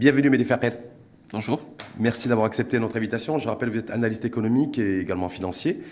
Bienvenue Mehdi Farrer. Bonjour. Merci d'avoir accepté notre invitation. Je rappelle, vous êtes analyste économique et également financier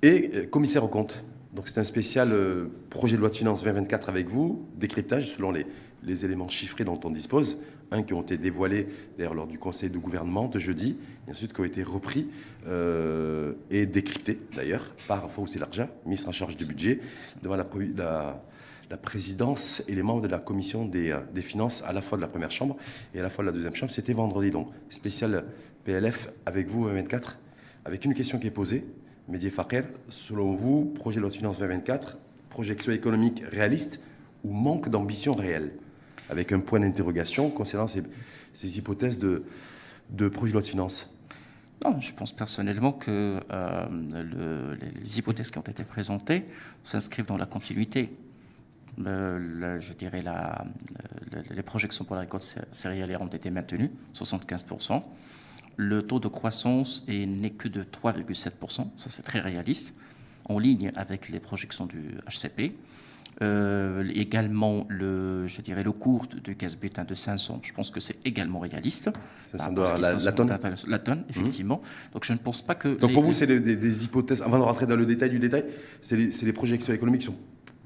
et euh, commissaire aux comptes. Donc c'est un spécial euh, projet de loi de finances 2024 avec vous, décryptage selon les, les éléments chiffrés dont on dispose, un qui ont été dévoilés d'ailleurs lors du conseil de gouvernement de jeudi, et ensuite qui ont été repris euh, et décryptés d'ailleurs par Fawzi Larja, ministre en charge du budget, devant la, la, la présidence et les membres de la commission des, euh, des, finances à la fois de la première chambre et à la fois de la deuxième chambre. C'était vendredi donc, spécial PLF avec vous 2024, avec une question qui est posée. Médier Fakher, selon vous, projet de loi de finances 2024, projection économique réaliste ou manque d'ambition réelle? Avec un point d'interrogation concernant ces, hypothèses de, projet de loi de finances non, je pense personnellement que euh, le, les hypothèses qui ont été présentées s'inscrivent dans la continuité. Le, le, je dirais la, les projections pour la récolte céréalière ont été maintenues, 75%. Le taux de croissance n'est que de 3,7%, ça c'est très réaliste, en ligne avec les projections du HCP. Euh, également, le, je dirais, le cours du gaz butin de 500, je pense que c'est également réaliste. Ça, ça doit, la, la, tonne La tonne, effectivement. Mmh. Donc je ne pense pas que... Donc pour vous, c'est des, hypothèses, avant de rentrer dans le détail du détail, c'est les, les, projections économiques qui sont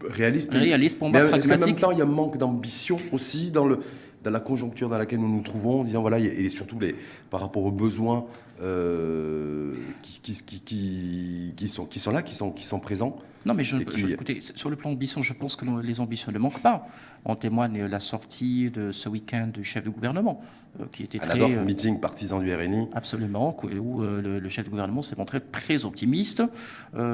réalistes Réalistes pour moi, mais, mais en même temps, il y a un manque d'ambition aussi dans le dans la conjoncture dans laquelle nous nous trouvons, en disant voilà, et surtout les, par rapport aux besoins euh, qui, qui, qui, qui, sont, qui sont là, qui sont, qui sont présents. Non, mais je, je, écoutez, sur le plan d'ambition, je pense que les ambitions ne manquent pas. En témoigne la sortie de ce week-end du chef de gouvernement, euh, qui était à très. Euh, meeting partisan du RNI. Absolument, où euh, le, le, chef de gouvernement s'est montré très optimiste,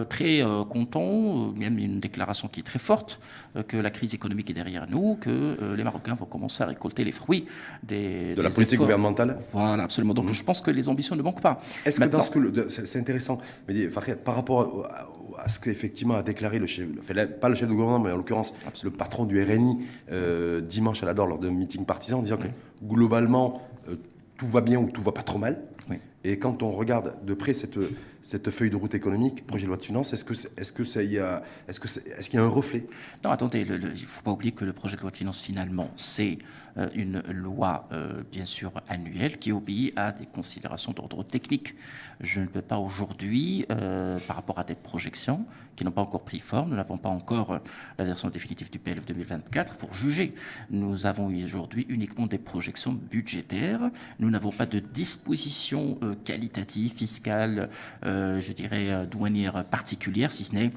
très content, même une déclaration qui est très forte, que la crise économique est derrière nous, que les Marocains vont commencer à récolter les fruits des. De des la politique efforts. gouvernementale Voilà, absolument. Donc mmh. je pense que les ambitions ne manquent pas. Est-ce que dans ce que. C'est intéressant, mais par rapport à, à ce qu'effectivement a déclaré le chef, enfin, pas le chef de gouvernement, mais en l'occurrence le patron du RNI euh, dimanche à la lors d'un meeting partisan, en disant que globalement euh, tout va bien ou tout va pas trop mal. Oui. Et quand on regarde de près cette, cette feuille de route économique, projet de loi de finances, est-ce que est-ce que ça y a est-ce que est-ce qu'il y a un reflet? Non, attendez, il ne faut pas oublier que le projet de loi de finances finalement c'est euh, une loi euh, bien sûr annuelle qui obéit à des considérations d'ordre technique. Je ne peux pas aujourd'hui, euh, par rapport à des projections qui n'ont pas encore pris forme, nous n'avons pas encore euh, la version définitive du PLF 2024 pour juger. Nous avons aujourd'hui uniquement des projections budgétaires. Nous n'avons pas de dispositions euh, qualitatives, fiscales, euh, je dirais douanières particulières, si ce n'est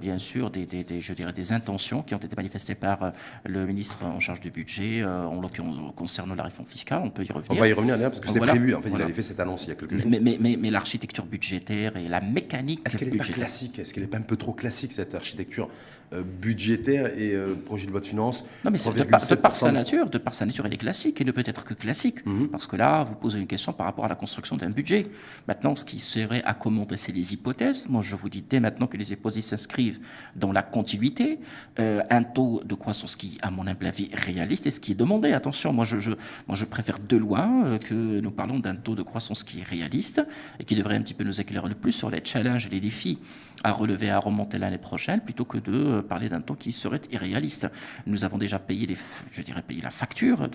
bien sûr des, des, des, je dirais des intentions qui ont été manifestées par le ministre en charge du budget en l'occurrence concernant la réforme fiscale. On peut y revenir. On va y revenir parce que c'est voilà. prévu. En fait, voilà. il avait fait cette annonce il y a quelques jours. Mais, mais, mais, mais l'architecture budgétaire et la mécanique Est-ce qu'elle n'est pas classique? Est-ce qu'elle n'est pas un peu trop classique cette architecture euh, budgétaire et euh, projet de loi de finances? Non, mais de par, de par, sa nature, de par sa nature, elle est classique et ne peut être que classique. Mm -hmm. Parce que là, vous posez une question par rapport à la construction d'un budget. Maintenant, ce qui serait à commenter, c'est les hypothèses. Moi, je vous dis dès maintenant que les hypothèses s'inscrivent dans la continuité, euh, un taux de croissance qui, à mon humble avis, est réaliste et ce qui est demandé. Attention, moi, je, moi, je préfère de loin euh, que nous parlons d'un taux de croissance qui est réaliste et qui devrait un petit peu nous éclairer le plus sur les challenges et les défis à relever, à remonter l'année prochaine, plutôt que de parler d'un taux qui serait irréaliste. Nous avons déjà payé, je dirais, payé la facture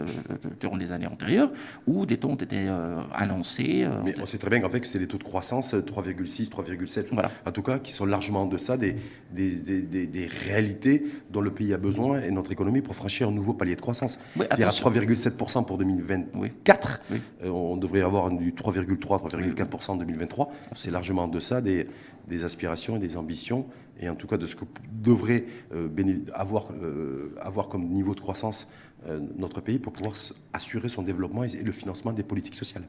durant les années antérieures, où des taux ont été euh, annoncés. Euh, Mais on sait très bien qu'en fait, c'est les taux de croissance 3,6, 3,7, voilà. en tout cas, qui sont largement en deçà des, des, des, des, réalités dont le pays a besoin et notre économie pour franchir un nouveau palier de croissance. Oui, à 3,7% pour 2024. Oui. Euh, on devrait avoir du 3,3, 3,4% en 2023. C'est largement en deçà des, des aspirations et des ambitions, et en tout cas de ce que devrait euh, avoir, euh, avoir comme niveau de croissance euh, notre pays pour pouvoir assurer son développement et le financement des politiques sociales.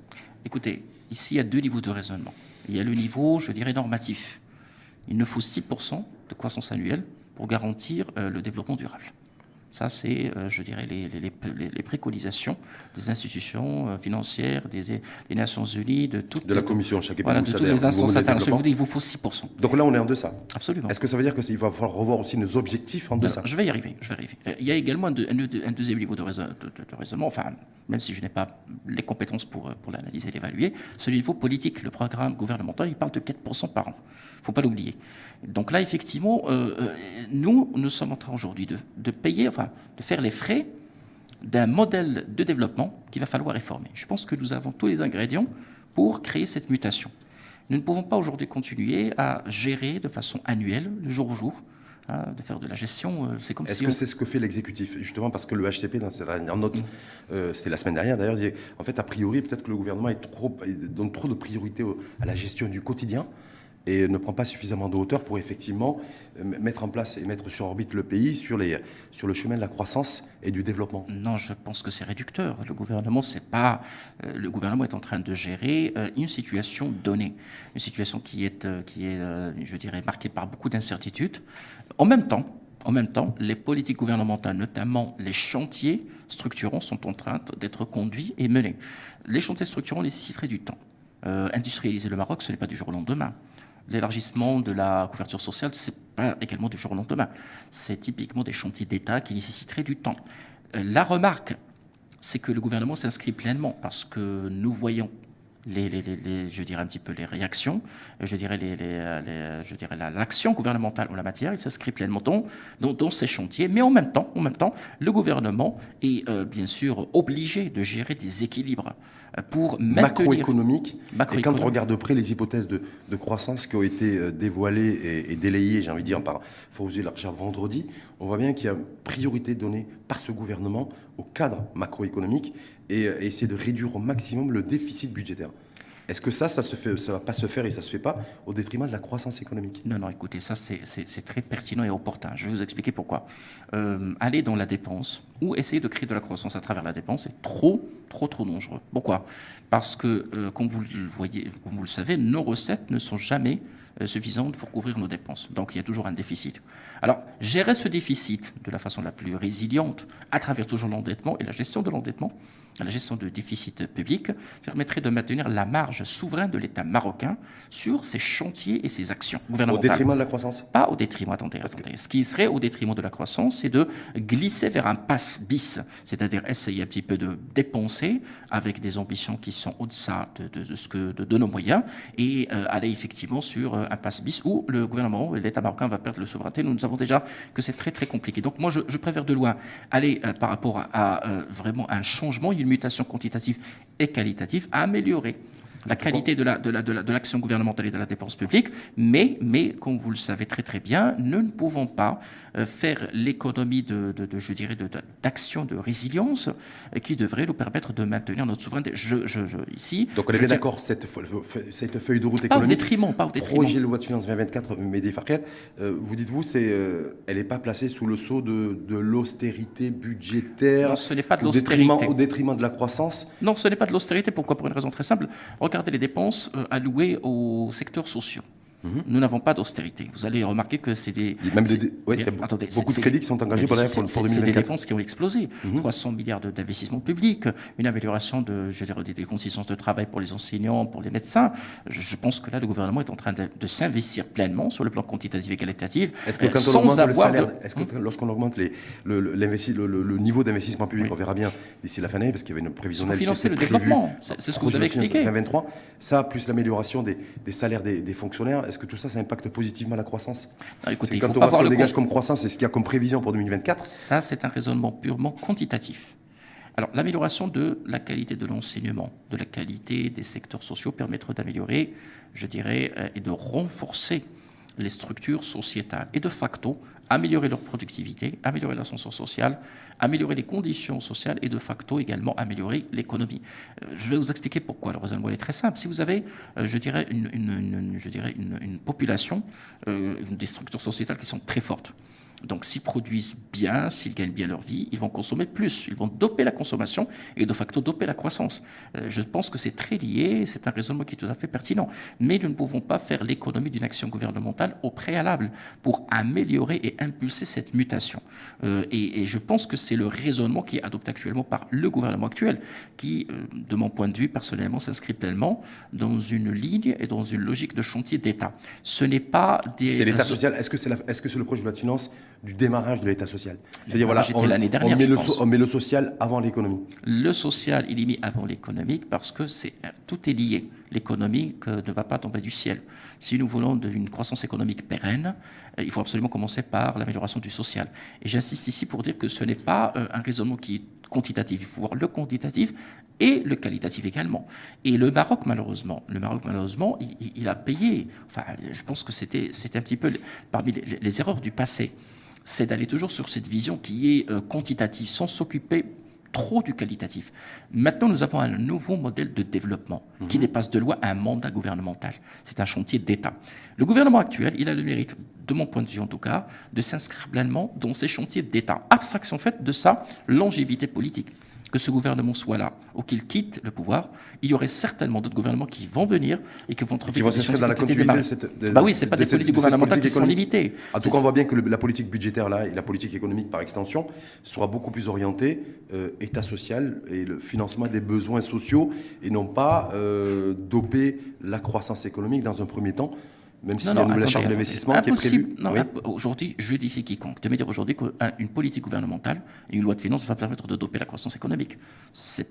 Écoutez, ici il y a deux niveaux de raisonnement. Il y a le niveau, je dirais, normatif. Il ne faut 6% de croissance annuelle pour garantir euh, le développement durable. Ça, c'est, euh, je dirais, les, les, les, les, préconisations des institutions euh, financières, des, des, Nations Unies, de toutes de la Commission, chaque voilà, de toutes les instances internationales. Il vous faut 6%. Donc là, on est en deçà. Absolument. Est-ce que ça veut dire qu'il va falloir revoir aussi nos objectifs en deçà? Alors, Je vais y arriver. Je vais y arriver. Euh, il y a également un, de, un, un deuxième niveau de, raison, de, de, raisonnement, enfin, même si je n'ai pas les compétences pour, pour l'analyser et l'évaluer, celui niveau politique. Le programme gouvernemental, il parle de 4% par an. Il ne faut pas l'oublier. Donc là, effectivement, euh, nous, nous sommes en train aujourd'hui de, de payer, enfin, de faire les frais d'un modèle de développement qu'il va falloir réformer. Je pense que nous avons tous les ingrédients pour créer cette mutation. Nous ne pouvons pas aujourd'hui continuer à gérer de façon annuelle, de jour au jour, hein, de faire de la gestion. Euh, c'est comme Est-ce si que on- c'est ce que fait l'exécutif? Justement parce que le HCP, dans sa dernière note, Mm. euh, c'était la semaine dernière d'ailleurs, disait, en fait, a priori, peut-être que le gouvernement est trop, il donne trop de priorité à la gestion du quotidien et ne prend pas suffisamment de hauteur pour effectivement euh, mettre en place et mettre sur orbite le pays sur, le chemin de la croissance et du développement. Non, je pense que c'est réducteur. Le gouvernement, c'est pas. euh, le gouvernement est en train de gérer euh, une situation donnée, une situation qui est, qui est, je dirais, marquée par beaucoup d'incertitudes. En même temps, en même temps, les politiques gouvernementales, notamment les chantiers structurants, sont en train d'être conduits et menés. Les chantiers structurants nécessiteraient du temps. Industrialiser le Maroc, ce n'est pas du jour au lendemain. L'élargissement de la couverture sociale, c'est pas également du jour au lendemain. C'est typiquement des chantiers d'État qui nécessiteraient du temps. Euh, La remarque, c'est que le gouvernement s'inscrit pleinement parce que nous voyons les, je dirais un petit peu les réactions, euh, je dirais, les, les- je dirais la- l'action gouvernementale en la matière, il s'inscrit pleinement dans, ces chantiers, mais en même temps, en même temps, le gouvernement est euh, bien sûr obligé de gérer des équilibres euh, pour Macroéconomique. Et quand on regarde de près les hypothèses de, de croissance qui ont été euh, dévoilées et, et délayées, j'ai envie de dire, par Fawzi Larcher vendredi, on voit bien qu'il y a une priorité donnée par ce gouvernement au cadre macroéconomique et, euh, et essayer de réduire au maximum le déficit budgétaire. Est-ce que ça, ça se fait, ça va pas se faire et ça se fait pas au détriment de la croissance économique? Non, non, écoutez, ça c'est- très pertinent et opportun. Je vais vous expliquer pourquoi. Euh, aller dans la dépense ou essayer de créer de la croissance à travers la dépense est trop, trop, trop dangereux. Pourquoi? Parce que, euh, comme vous le voyez, comme vous le savez, nos recettes ne sont jamais euh, suffisantes pour couvrir nos dépenses. Donc il y a toujours un déficit. Alors, gérer ce déficit de la façon la plus résiliente à travers toujours l'endettement et la gestion de l'endettement, la gestion de déficit public, permettrait de maintenir la marge souveraine de l'État marocain sur ses chantiers et ses actions Au détriment de la croissance? Pas au détriment, attendez, attendez. Ce qui serait au détriment de la croissance, c'est de glisser vers un pass bis, c'est-à-dire essayer un petit peu de dépenser avec des ambitions qui sont au-deçà de, de- de ce que, de, de nos moyens et euh, aller effectivement sur euh, un pass bis où le gouvernement et l'État marocain va perdre le souveraineté. Nous savons déjà que c'est très très compliqué. Donc moi, je, je préfère de loin aller euh, par rapport à, vraiment un changement, une mutation quantitative et qualitative, à améliorer la qualité de la de la de la- de l'action gouvernementale et de la dépense publique, mais mais comme vous le savez très très bien, nous ne pouvons pas euh, faire l'économie de, je dirais de de- résilience euh, qui devrait nous permettre de maintenir notre souveraineté. Je, je, je- ici. Donc on est bien d'accord, cette, cette feuille de route Pas au économique, détriment, pas au détriment. projet de loi de finances 2024, Mehdi Farkel, euh, vous dites-vous, c'est, euh, elle n'est pas placée sous le sceau de, de l'austérité budgétaire Non, ce n'est pas de au détriment- l'austérité. Au détriment de la croissance Non, ce n'est pas de l'austérité. Pourquoi? Pour une raison très simple. Regardez les dépenses euh, allouées aux secteurs sociaux. Nous n'avons pas d'austérité. Vous allez remarquer que c'est des. Même des- des- ouais, attendez, beaucoup de crédits qui sont engagés pour pour- pour c'est- des 2024. dépenses qui ont explosé. 300 milliards de- d'investissements publics, une amélioration de, je dire, des, des conditions de travail pour les enseignants, pour les médecins. Je, je pense que là, le gouvernement est en train de, de s'investir pleinement sur le plan quantitatif et qualitatif, Est-ce que euh, quand on sans augmente le avoir salaire, de- est-ce que lorsqu'on augmente les, le, le- l'investi- le- le- le niveau d'investissement public, on verra bien d'ici la fin d'année, parce qu'il y avait une prévisionnelle qui financer le développement. C'est- ce que vous avez expliqué. 2023, ça plus l'amélioration des, des salaires des, des fonctionnaires, est-ce que tout ça, ça impacte positivement la croissance? Non, écoutez, C'est il quand faut on pas voit ce voir qu'on le dégage comme croissance et ce qu'il y a comme prévision pour 2024, Ça, c'est un raisonnement purement quantitatif. Alors, l'amélioration de la qualité de l'enseignement, de la qualité des secteurs sociaux permettra d'améliorer, je dirais, euh, et de renforcer les structures sociétales et de facto améliorer leur productivité, améliorer l'ascension sociale, améliorer les conditions sociales et de facto également améliorer l'économie. Euh, Je vais vous expliquer pourquoi. Le raisonnement est très simple. Si vous avez, euh, je dirais, une population, euh, des structures sociétales qui sont très fortes, donc, s'ils produisent bien, s'ils gagnent bien leur vie, ils vont consommer plus. Ils vont doper la consommation et de facto doper la croissance. Euh, je pense que c'est très lié, c'est un raisonnement qui est tout à fait pertinent. Mais nous ne pouvons pas faire l'économie d'une action gouvernementale au préalable pour améliorer et impulser cette mutation. Euh, et, et je pense que c'est le raisonnement qui est adopté actuellement par le gouvernement actuel, qui, euh, de mon point de vue, personnellement, s'inscrit pleinement dans une ligne et dans une logique de chantier d'État. Ce n'est pas des... c'est l'État social. Est-ce que c'est que c'est le projet de loi de finances du démarrage de l'État social C'est-à-dire, démarrage était l'année dernière, on met je le, pense. so- on met le social avant l'économie. Le social, il est mis avant l'économique parce que c'est tout est lié. L'économique ne va pas tomber du ciel. Si nous voulons une croissance économique pérenne, euh, il faut absolument commencer par l'amélioration du social. Et j'insiste ici pour dire que ce n'est pas euh, un raisonnement qui est quantitatif, il faut voir le quantitatif et le qualitatif également. Et le Maroc, malheureusement, le Maroc, malheureusement, il, a payé. Enfin, je pense que c'était, c'était un petit peu parmi les, erreurs du passé. C'est d'aller toujours sur cette vision qui est euh, quantitative, sans s'occuper trop du qualitatif. Maintenant, nous avons un nouveau modèle de développement qui mhm. dépasse de loi un mandat gouvernemental. C'est un chantier d'État. Le gouvernement actuel, il a le mérite, de mon point de vue en tout cas, de s'inscrire pleinement dans ces chantiers d'État. Abstraction faite de sa longévité politique que ce gouvernement soit là ou qu'il quitte le pouvoir, il y aurait certainement d'autres gouvernements qui vont venir et qui vont trouver qui vont s'inscrire dans la continuité de cette. De, bah oui, c'est pas des politiques gouvernementales qui sont limitées. En tout cas, on voit bien que la politique budgétaire là et la politique économique par extension sera beaucoup plus orientée euh, État social et le financement des besoins sociaux et non pas euh, doper la croissance économique dans un premier temps même s'il y a la charte d'investissement qui est prévue. Aujourd'hui, je défie quiconque de me dire aujourd'hui qu'une politique gouvernementale et une loi de finances va permettre de doper la croissance économique. C'est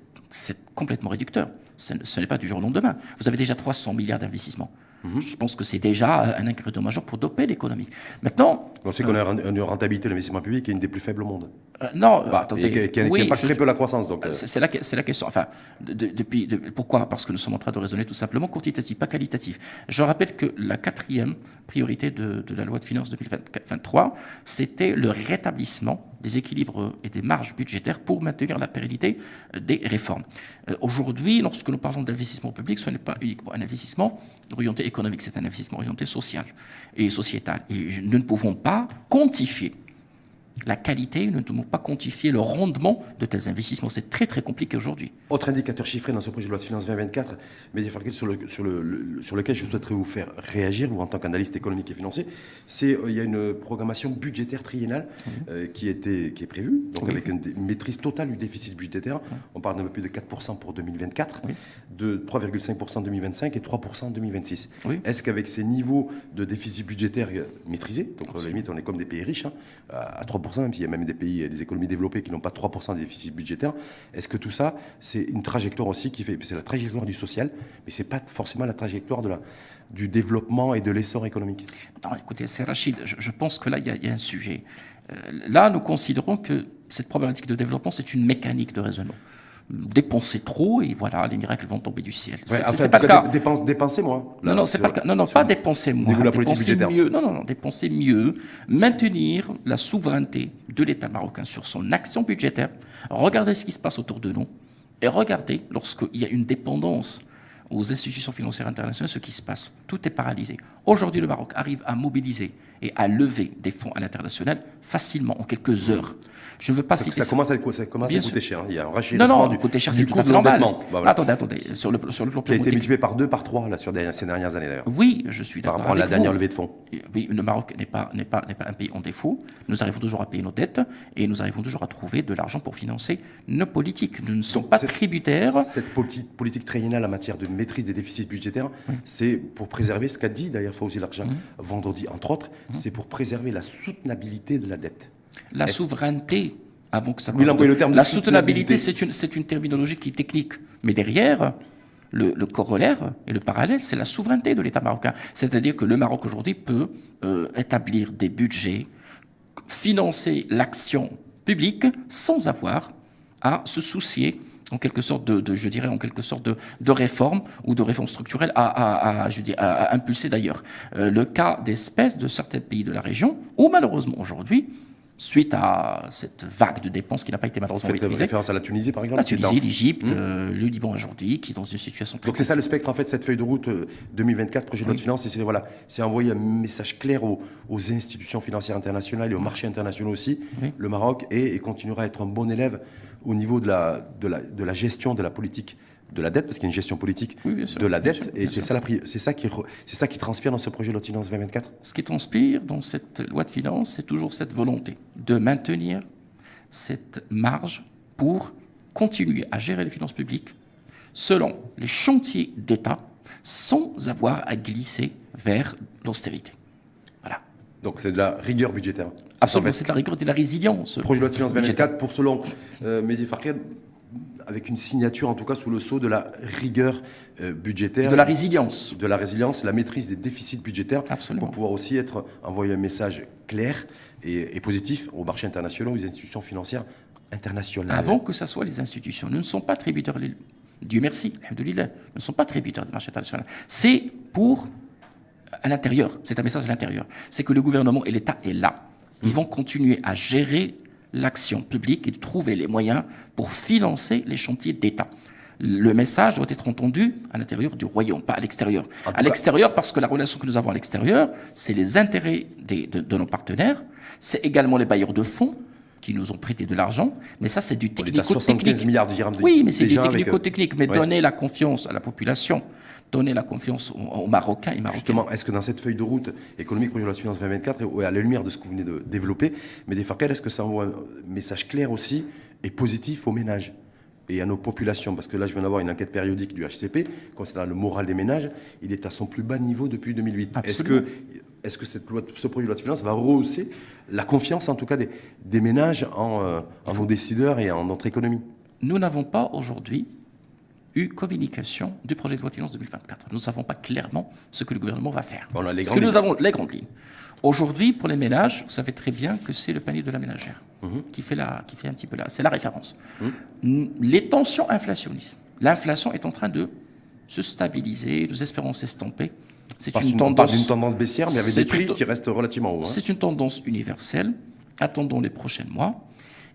complètement réducteur. Ce n'est pas du jour au lendemain. Vous avez déjà 300 milliards d'investissements. Mhm. Je pense que c'est déjà un ingrédient majeur pour doper l'économie. Maintenant. On sait qu'on a une rentabilité de l'investissement public qui est une des plus faibles au monde? Euh, non, bah, attendez. Et qui, oui, pas très peu la croissance. Euh. C'est la, la, question. Enfin, depuis, pourquoi? Parce que nous sommes en train de raisonner tout simplement quantitatif, pas qualitatif. Je rappelle que la quatrième priorité de, de la loi de finances 2023, c'était le rétablissement des équilibres et des marges budgétaires pour maintenir la pérennité des réformes. Euh, aujourd'hui, lorsque nous parlons d'investissement public, ce n'est pas uniquement un investissement orienté économique, c'est un investissement orienté social et sociétal. Et nous ne pouvons pas quantifier la qualité, nous ne pouvons pas quantifier le rendement de tels investissements. C'est très très compliqué aujourd'hui. Autre indicateur chiffré dans ce projet de loi de finances 2024, mais sur, le, sur, le, sur lequel je souhaiterais vous faire réagir, vous en tant qu'analyste économique et financier, c'est qu'il euh, y a une programmation budgétaire triennale euh, qui, était, qui est prévue, donc avec une, maîtrise totale du déficit budgétaire. On parle d'un peu plus de 4% pour 2024, de 3,5% en 2025 et 3% en 2026. Est-ce qu'avec ces niveaux de déficit budgétaire maîtrisés, donc à la limite on est comme des pays riches, hein, à 3%, même s'il y a même des pays, des économies développées qui n'ont pas 3% de déficit budgétaire. Est-ce que tout ça, c'est une trajectoire aussi qui fait, c'est la trajectoire du social, mais c'est pas forcément la trajectoire de la, du développement et de l'essor économique? Non, écoutez, c'est Rachid, je, pense que là, il y, a un sujet. Euh, là, nous considérons que cette problématique de développement, c'est une mécanique de raisonnement dépenser trop et voilà, les miracles vont tomber du ciel. c'est pas le cas. dépenser moins. Non, non, c'est pas le cas. Non, non, pas dépenser moins. Dépenser mieux. Non, non, non, dépenser mieux. Maintenir la souveraineté de l'État marocain sur son action budgétaire. Regardez ce qui se passe autour de nous et regardez lorsqu'il y a une dépendance aux institutions financières internationales ce qui se passe. Tout est paralysé. Aujourd'hui, le Maroc arrive à mobiliser et à lever des fonds à l'international facilement en quelques heures. Je ne veux pas ça, citer ça. Commence à, ça commence à coûter cher. Hein. Il y a un non, non, du, coûter cher, c'est tout à fait normal. Bah, Attendez, attendez. Sur le, sur le plan Qui a été multiplié par deux, par trois là, sur ces dernières années d'ailleurs. Oui, je suis d'accord. Par rapport à la dernière levée de fonds. Oui, le Maroc n'est pas, n'est, pas, n'est pas un pays en défaut. Nous arrivons toujours à payer nos dettes et nous arrivons toujours à trouver de l'argent pour financer nos politiques. Nous ne sommes pas tributaires. Cette politique, politique triennale en matière de maîtrise des déficits budgétaires, c'est pour préserver ce qu'a dit d'ailleurs Fawzi Larja vendredi, entre autres, c'est pour préserver la soutenabilité de la dette. La souveraineté, avant que ça. Oui, le terme la soutenabilité, c'est une, c'est une terminologie qui est technique. Mais derrière, le, corollaire et le parallèle, c'est la souveraineté de l'État marocain. C'est-à-dire que le Maroc aujourd'hui peut euh, établir des budgets, financer l'action publique sans avoir à se soucier en quelque sorte de, je dirais en quelque sorte de, réforme ou de réforme structurelle à, à impulser d'ailleurs. Euh, le cas d'espèces de certains pays de la région, où malheureusement aujourd'hui, suite à cette vague de dépenses qui n'a pas été malheureusement Vous maîtrisée. référence à la Tunisie, par exemple La Tunisie, l'Égypte, euh, le Liban aujourd'hui, qui est dans une situation très... Donc c'est ça le spectre, en fait, cette feuille de route 2024, euh, projet de loi de finances, c'est voilà, envoyer un message clair aux, institutions financières internationales et aux marchés internationaux aussi. Le Maroc est et continuera à être un bon élève au niveau de la, de la, de la gestion de la politique de la dette, parce qu'il y a une gestion politique de la dette, et c'est ça, c'est ça, qui, c'est ça qui transpire dans ce projet de loi de finances 2024 Ce qui transpire dans cette loi de finances, c'est toujours cette volonté de maintenir cette marge pour continuer à gérer les finances publiques selon les chantiers d'État sans avoir à glisser vers l'austérité. Voilà. Donc c'est de la rigueur budgétaire. Absolument, c'est de la rigueur et de la résilience. Projet de loi de finances 2024, pour selon euh, Mehdi avec une signature, en tout cas sous le sceau de la rigueur euh, budgétaire. De la résilience. De la résilience, la maîtrise des déficits budgétaires. Absolument. Pour pouvoir aussi être, envoyer un message clair et, et positif aux marchés internationaux, aux institutions financières internationales. Avant que ce soit les institutions. Nous ne sommes pas tributaires, Dieu merci, alhamdoulilah, nous ne sommes pas tributaires du marché international. C'est pour, à l'intérieur, c'est un message à l'intérieur. C'est que le gouvernement et l'État est là. Ils vont continuer à gérer l'action publique et de trouver les moyens pour financer les chantiers d'État. Le message doit être entendu à l'intérieur du royaume, pas à l'extérieur. À l'extérieur, parce que la relation que nous avons à l'extérieur, c'est les intérêts de, de, nos partenaires, c'est également les bailleurs de fonds qui nous ont prêté de l'argent, mais ça c'est du technico-technique. milliards de dirhams. Oui, mais c'est du technico-technique, mais donner la confiance à la population, donner la confiance aux, Marocains et Marocaines. Justement, est-ce que dans cette feuille de route économique pour la finance 2024, et à la lumière de ce que vous venez de développer, mais des est-ce que ça envoie un message clair aussi et positif aux ménages et à nos populations, parce que là je viens d'avoir une enquête périodique du HCP concernant le moral des ménages, il est à son plus bas niveau depuis 2008. Est-ce que, est que cette loi, ce projet de loi de finances va rehausser la confiance en tout cas des, des ménages en, euh, en nos décideurs et en notre économie? Nous n'avons pas aujourd'hui eu communication du projet de loi de finances 2024. Nous ne savons pas clairement ce que le gouvernement va faire. On a les Parce que nous avons les grandes lignes. Aujourd'hui, pour les ménages, vous savez très bien que c'est le panier de la ménagère mhm. qui, fait la, qui fait un petit peu là. C'est la référence. Mhm. Les tensions inflationnistes. L'inflation est en train de se stabiliser, nous espérons s'estomper. C'est une, tendance, une tendance baissière, mais avec des prix qui restent relativement hauts. Hein. C'est une tendance universelle. Attendons les prochains mois.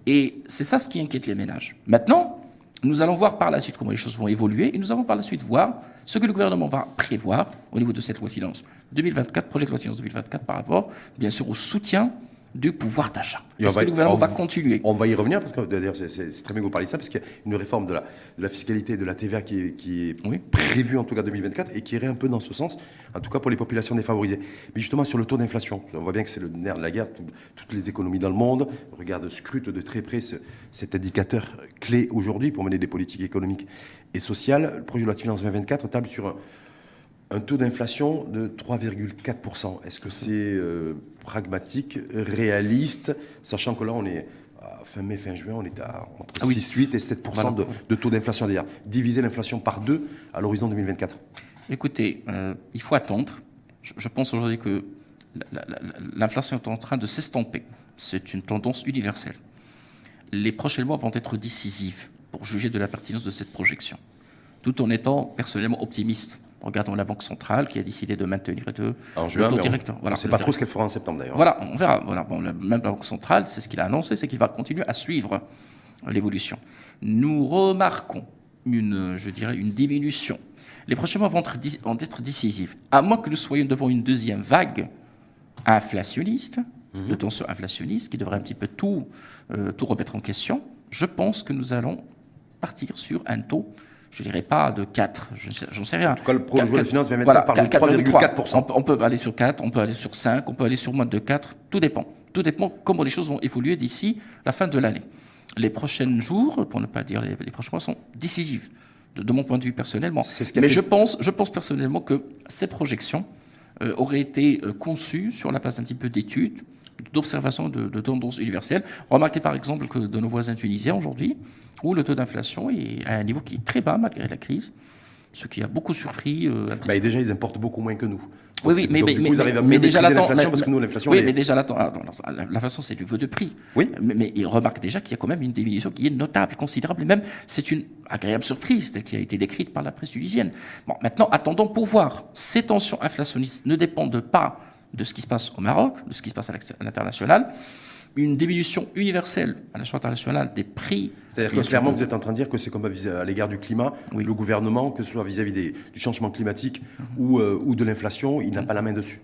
Et c'est ça ce qui inquiète les ménages. Maintenant, nous allons voir par la suite comment les choses vont évoluer et nous allons par la suite voir ce que le gouvernement va prévoir au niveau de cette loi de finances 2024, projet de loi de finances 2024 par rapport, bien sûr, au soutien du pouvoir d'achat. Est-ce que le gouvernement va continuer On va y revenir, parce que d'ailleurs, c'est très bien que vous parliez de ça, parce qu'il y a une réforme de la, de la fiscalité de la TVA qui est, qui est prévue en tout cas 2024 et qui irait un peu dans ce sens, en tout cas pour les populations défavorisées. Mais justement, sur le taux d'inflation, on voit bien que c'est le nerf de la guerre, toutes les économies dans le monde regardent, scrutent de très près cet indicateur clé aujourd'hui pour mener des politiques économiques et sociales. Le projet de loi de finances 2024 table sur un taux d'inflation de 3,4%. Est-ce que c'est euh, pragmatique, réaliste, sachant que là, on est fin mai, fin juin, on est à entre 6,8 ah et 7% de, taux d'inflation. D'ailleurs, diviser l'inflation par deux à l'horizon 2024. Écoutez, euh, il faut attendre. Je, pense aujourd'hui que l'inflation est en train de s'estomper. C'est une tendance universelle. Les prochains mois vont être décisifs pour juger de la pertinence de cette projection, tout en étant personnellement optimiste Regardons la Banque centrale qui a décidé de maintenir de, en juin, le taux directeur. Voilà, c'est pas trop ce qu'elle fera en septembre d'ailleurs. Voilà, on verra. Voilà, bon, la, même la Banque centrale, c'est ce qu'il a annoncé, c'est qu'il va continuer à suivre l'évolution. Nous remarquons une, je dirais, une diminution. Les prochains mois vont être, vont être décisifs. À moins que nous soyons devant une deuxième vague inflationniste, de mhm. tension inflationniste, qui devrait un petit peu tout, euh, tout remettre en question, je pense que nous allons partir sur un taux je dirais pas de 4, j'en sais, rien. En tout cas, le projet de finance va mettre par 3,4%. On, peut aller sur 4, on peut aller sur 5, on peut aller sur moins de 4, tout dépend. Tout dépend comment les choses vont évoluer d'ici la fin de l'année. Les prochains jours, pour ne pas dire les, prochains mois, sont décisifs, de, mon point de vue personnellement. Mais je, pense, je pense personnellement que ces projections euh, auraient été euh, conçues sur la base un petit peu d'études, d'observation de, de tendances universelles. Remarquez par exemple que de nos voisins tunisiens aujourd'hui, où le taux d'inflation est à un niveau qui est très bas malgré la crise, ce qui a beaucoup surpris. Euh, bah, déjà, ils importent beaucoup moins que nous. oui, oui, mais, mais, mais, vous arrivez à mieux déjà l'inflation parce que nous, l'inflation. Oui, mais déjà l'inflation, c'est du niveau de prix. Oui. Mais, ils remarquent déjà qu'il y a quand même une diminution qui est notable, considérable, et même c'est une agréable surprise telle qui a été décrite par la presse tunisienne. Bon, maintenant, attendons pour voir. Ces tensions inflationnistes ne dépendent pas de ce qui se passe au Maroc, de ce qui se passe à l'international, une diminution universelle à l'échelle internationale des prix. C'est-à-dire que clairement, vous êtes en train de dire que c'est comme à l'égard du climat, le gouvernement, que ce soit vis-à-vis du changement climatique mhm. ou, euh, ou, de l'inflation, il n'a mhm. pas la main dessus.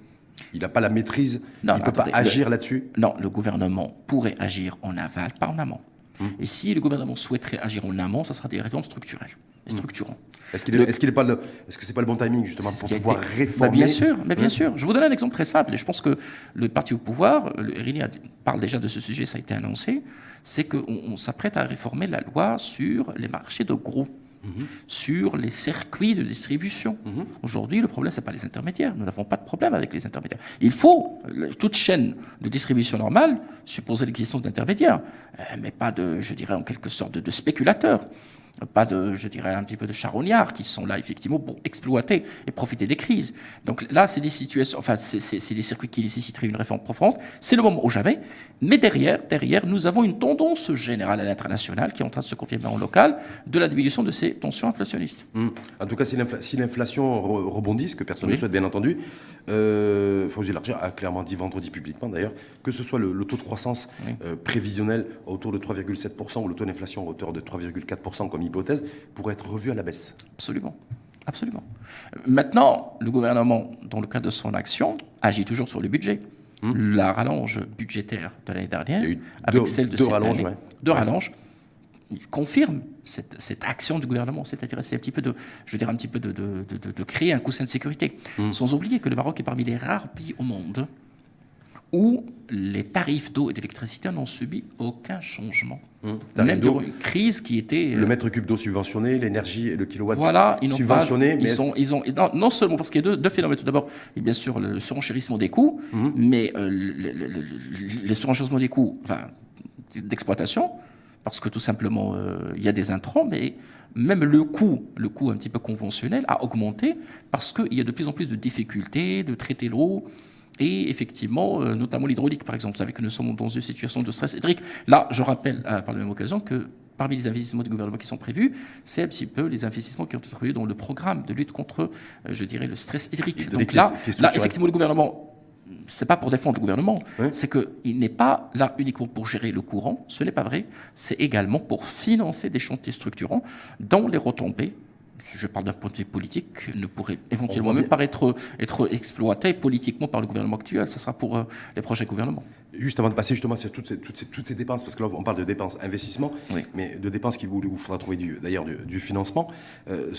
Il n'a pas la maîtrise, il ne peut pas agir là-dessus Non, le gouvernement pourrait agir en aval, pas en amont. Mhm. Et si le gouvernement souhaiterait agir en amont, ça sera des réformes structurelles et structurants. Est-ce qu'il est, est, pas le, est-ce que c'est pas le bon timing justement pour pouvoir bah, réformer Bien sûr, mais bien sûr. Je vous donne un exemple très simple. Et je pense que le parti au pouvoir, le RINI parle déjà de ce sujet, ça a été annoncé. C'est qu'on s'apprête à réformer la loi sur les marchés de gros. sur les circuits de distribution. Aujourd'hui, le problème, ce n'est pas les intermédiaires. Nous n'avons pas de problème avec les intermédiaires. Il faut, toute chaîne de distribution normale, supposer l'existence d'intermédiaires, euh, mais pas de, je dirais, en quelque sorte, de, de spéculateurs pas de, je dirais, un petit peu de charognards qui sont là effectivement pour exploiter et profiter des crises. Donc là, c'est des situations, enfin, c'est des circuits qui nécessiteraient une réforme profonde. C'est le moment où jamais. Mais derrière, derrière, nous avons une tendance générale à l'international qui est en train de se confirmer en local de la diminution de ces tensions inflationnistes. Hum. En tout cas, si l'inflation rebondit, ce que personne ne souhaite, bien entendu, euh, Fauzi Larger a clairement dit vendredi publiquement d'ailleurs que ce soit le, taux de croissance euh, prévisionnel autour de 3,7% ou le taux d'inflation à hauteur de 3,4% comme hypothèse pourrait être revu à la baisse. Absolument. Absolument. Maintenant, le gouvernement, dans le cadre de son action, agit toujours sur le budget. Hmm. La rallonge budgétaire de l'année dernière, avec celle de cette année, de rallonge, confirme cette, cette, action du gouvernement, c'est-à-dire c'est un petit peu de, je veux dire un petit peu de, de, de, créer un coussin de sécurité, hmm. sans oublier que le Maroc est parmi les rares pays au monde où les tarifs d'eau et d'électricité n'ont subi aucun changement. Hum, Même durant une crise qui était... Le euh, mètre cube d'eau subventionné, l'énergie et le kilowatt voilà, ils subventionné. Pas, ils, sont, ils ont, non, seulement parce qu'il y a deux, phénomènes. Tout d'abord, bien sûr, le surenchérissement des coûts, hum. mais euh, les surenchérissements des coûts enfin, d'exploitation, parce que tout simplement, euh, il y a des intrants, mais même le coût, le coût un petit peu conventionnel a augmenté parce qu'il y a de plus en plus de difficultés de traiter l'eau, et effectivement, euh, notamment l'hydraulique, par exemple. Vous savez que nous sommes dans une situation de stress hydrique. Là, je rappelle euh, par la même occasion que parmi les investissements du gouvernement qui sont prévus, c'est un petit peu les investissements qui ont été prévus dans le programme de lutte contre, euh, je dirais, le stress hydrique. Donc là, là, effectivement, le gouvernement c'est pas pour défendre le gouvernement, c'est qu'il n'est pas là uniquement pour gérer le courant, ce n'est pas vrai, c'est également pour financer des chantiers structurants dont les retombées je parle d'un point de vue politique, ne pourrait éventuellement même pas être, être exploité politiquement par le gouvernement actuel. Ça sera pour euh, les prochains gouvernements. Juste avant de passer justement sur toutes ces, toutes ces, toutes ces dépenses, parce que là on parle de dépenses investissement, mais de dépenses qu'il vous, vous, faudra trouver d'ailleurs du, financement. Euh,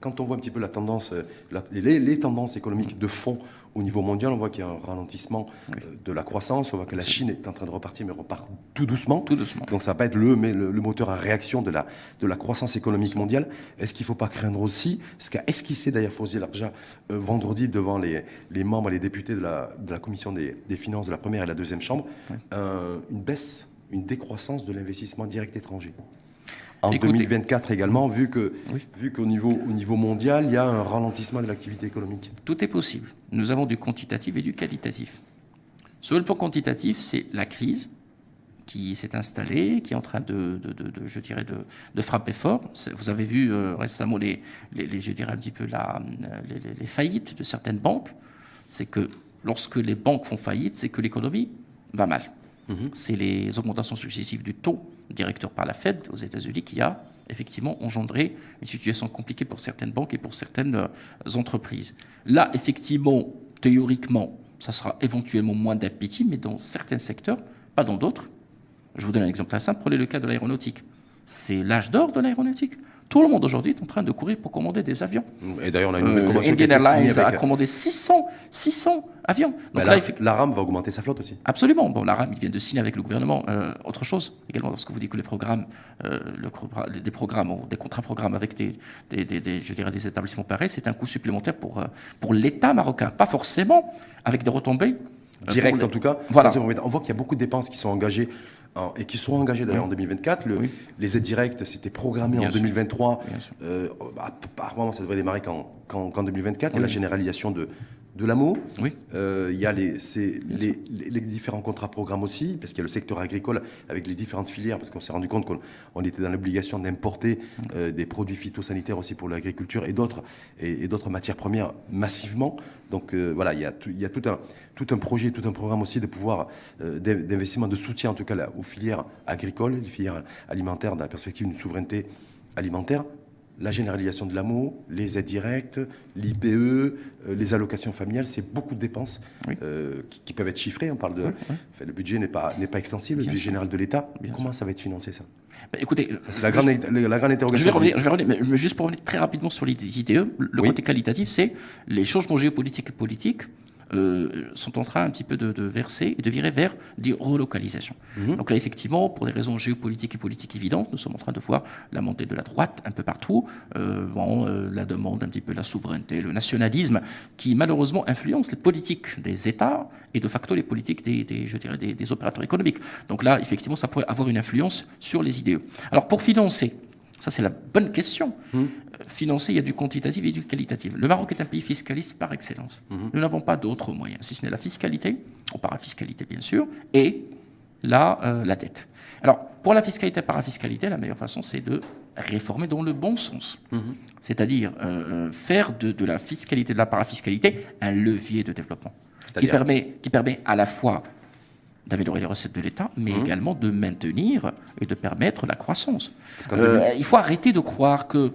quand on voit un petit peu la tendance, euh, les, tendances économiques de fond au niveau mondial, on voit qu'il y a un ralentissement euh, de la croissance, on voit que la Chine est en train de repartir, mais repart tout doucement. Tout doucement. Donc ça va pas être le, mais le, moteur à réaction de la, de la croissance économique mondiale. Est-ce qu'il ne faut pas craindre aussi, ce qu'a esquissé d'ailleurs Fauzi Larja euh, vendredi devant les, les membres les députés de la, de la commission des, des, finances de la première et la deuxième chambre, une baisse, une décroissance de l'investissement direct étranger en 2024 également, vu que vu qu'au niveau, au niveau mondial, il y a un ralentissement de l'activité économique Tout est possible. Nous avons du quantitatif et du qualitatif. Sur le plan quantitatif, c'est la crise qui s'est installée, qui est en train de, de, de, je dirais, de, frapper fort. Vous avez vu euh, récemment les, les, je dirais un petit peu la, les, les faillites de certaines banques. C'est que lorsque les banques font faillite, c'est que l'économie va mal. Mhm. C'est les augmentations successives du taux directeur par la Fed aux États-Unis qui a effectivement engendré une situation compliquée pour certaines banques et pour certaines euh, entreprises. Là, effectivement, théoriquement, ça sera éventuellement moins d'appétit, mais dans certains secteurs, pas dans d'autres. Je vous donne un exemple très simple. Prenez le cas de l'aéronautique. C'est l'âge d'or de l'aéronautique. Tout le monde aujourd'hui est en train de courir pour commander des avions. Et d'ailleurs, on a une nouvelle euh, Indian Airlines a commandé 600, 600 avions. Donc là, la, RAM va augmenter sa flotte aussi. Absolument. Bon, la RAM, il vient de signer avec le gouvernement. Euh, autre chose également, lorsque vous dites que les programmes, euh, des programmes, des contrats programmes avec des, je dirais des établissements pareils, c'est un coût supplémentaire pour, pour l'État marocain. Pas forcément avec des retombées. Directes en tout cas. Voilà. On voit qu'il y a beaucoup de dépenses qui sont engagées et qui seront engagés d'ailleurs en 2024. Les aides directes, c'était programmé en 2023. Euh, bah, apparemment, ça devrait démarrer qu'en 2024. Et la généralisation de, de l'AMO. Oui. Euh, il y a les, les, les, différents contrats programmes aussi, parce qu'il y a le secteur agricole avec les différentes filières, parce qu'on s'est rendu compte qu'on était dans l'obligation d'importer euh, des produits phytosanitaires aussi pour l'agriculture et d'autres et, d'autres matières premières massivement. Donc euh, voilà, il y a, tout, il y a tout, un, tout un projet, tout un programme aussi de pouvoir d'investissement, de soutien en tout cas là, aux filières agricoles, les filières alimentaires dans la perspective d'une souveraineté alimentaire la généralisation de l'amour, les aides directes, l'IPE, euh, les allocations familiales, c'est beaucoup de dépenses euh, qui, peuvent être chiffrées. On parle de, le budget n'est pas n'est pas extensible, le budget général de l'État. Comment ça va être financé ça? Bah, Écoutez, c'est la grande, la grande interrogation. Je vais revenir, je vais revenir mais juste pour revenir très rapidement sur l'IDE, le côté qualitatif, c'est les changements géopolitiques et politiques euh, sont en train un petit peu de, verser et de virer vers des relocalisations. Mhm. Donc là, effectivement, pour des raisons géopolitiques et politiques évidentes, nous sommes en train de voir la montée de la droite un peu partout, euh, bon, euh, la demande un petit peu de la souveraineté, le nationalisme, qui malheureusement influence les politiques des États et de facto les politiques des, je dirais, des, des opérateurs économiques. Donc là, effectivement, ça pourrait avoir une influence sur les idées. Alors pour financer, ça, c'est la bonne question. Hum. Financer, il y a du quantitatif et du qualitatif. Le Maroc est un pays fiscaliste par excellence. Hum. Nous n'avons pas d'autres moyens, si ce n'est la fiscalité, ou parafiscalité bien sûr, et la, euh, la dette. Alors, pour la fiscalité parafiscalité, la meilleure façon, c'est de réformer dans le bon sens. Hum. C'est-à-dire euh, euh, faire de, de, la fiscalité, de la parafiscalité, un levier de développement qui permet, qui permet à la fois d'améliorer les recettes de l'État, mais mmh. également de maintenir et de permettre la croissance. Euh, il faut arrêter de croire que...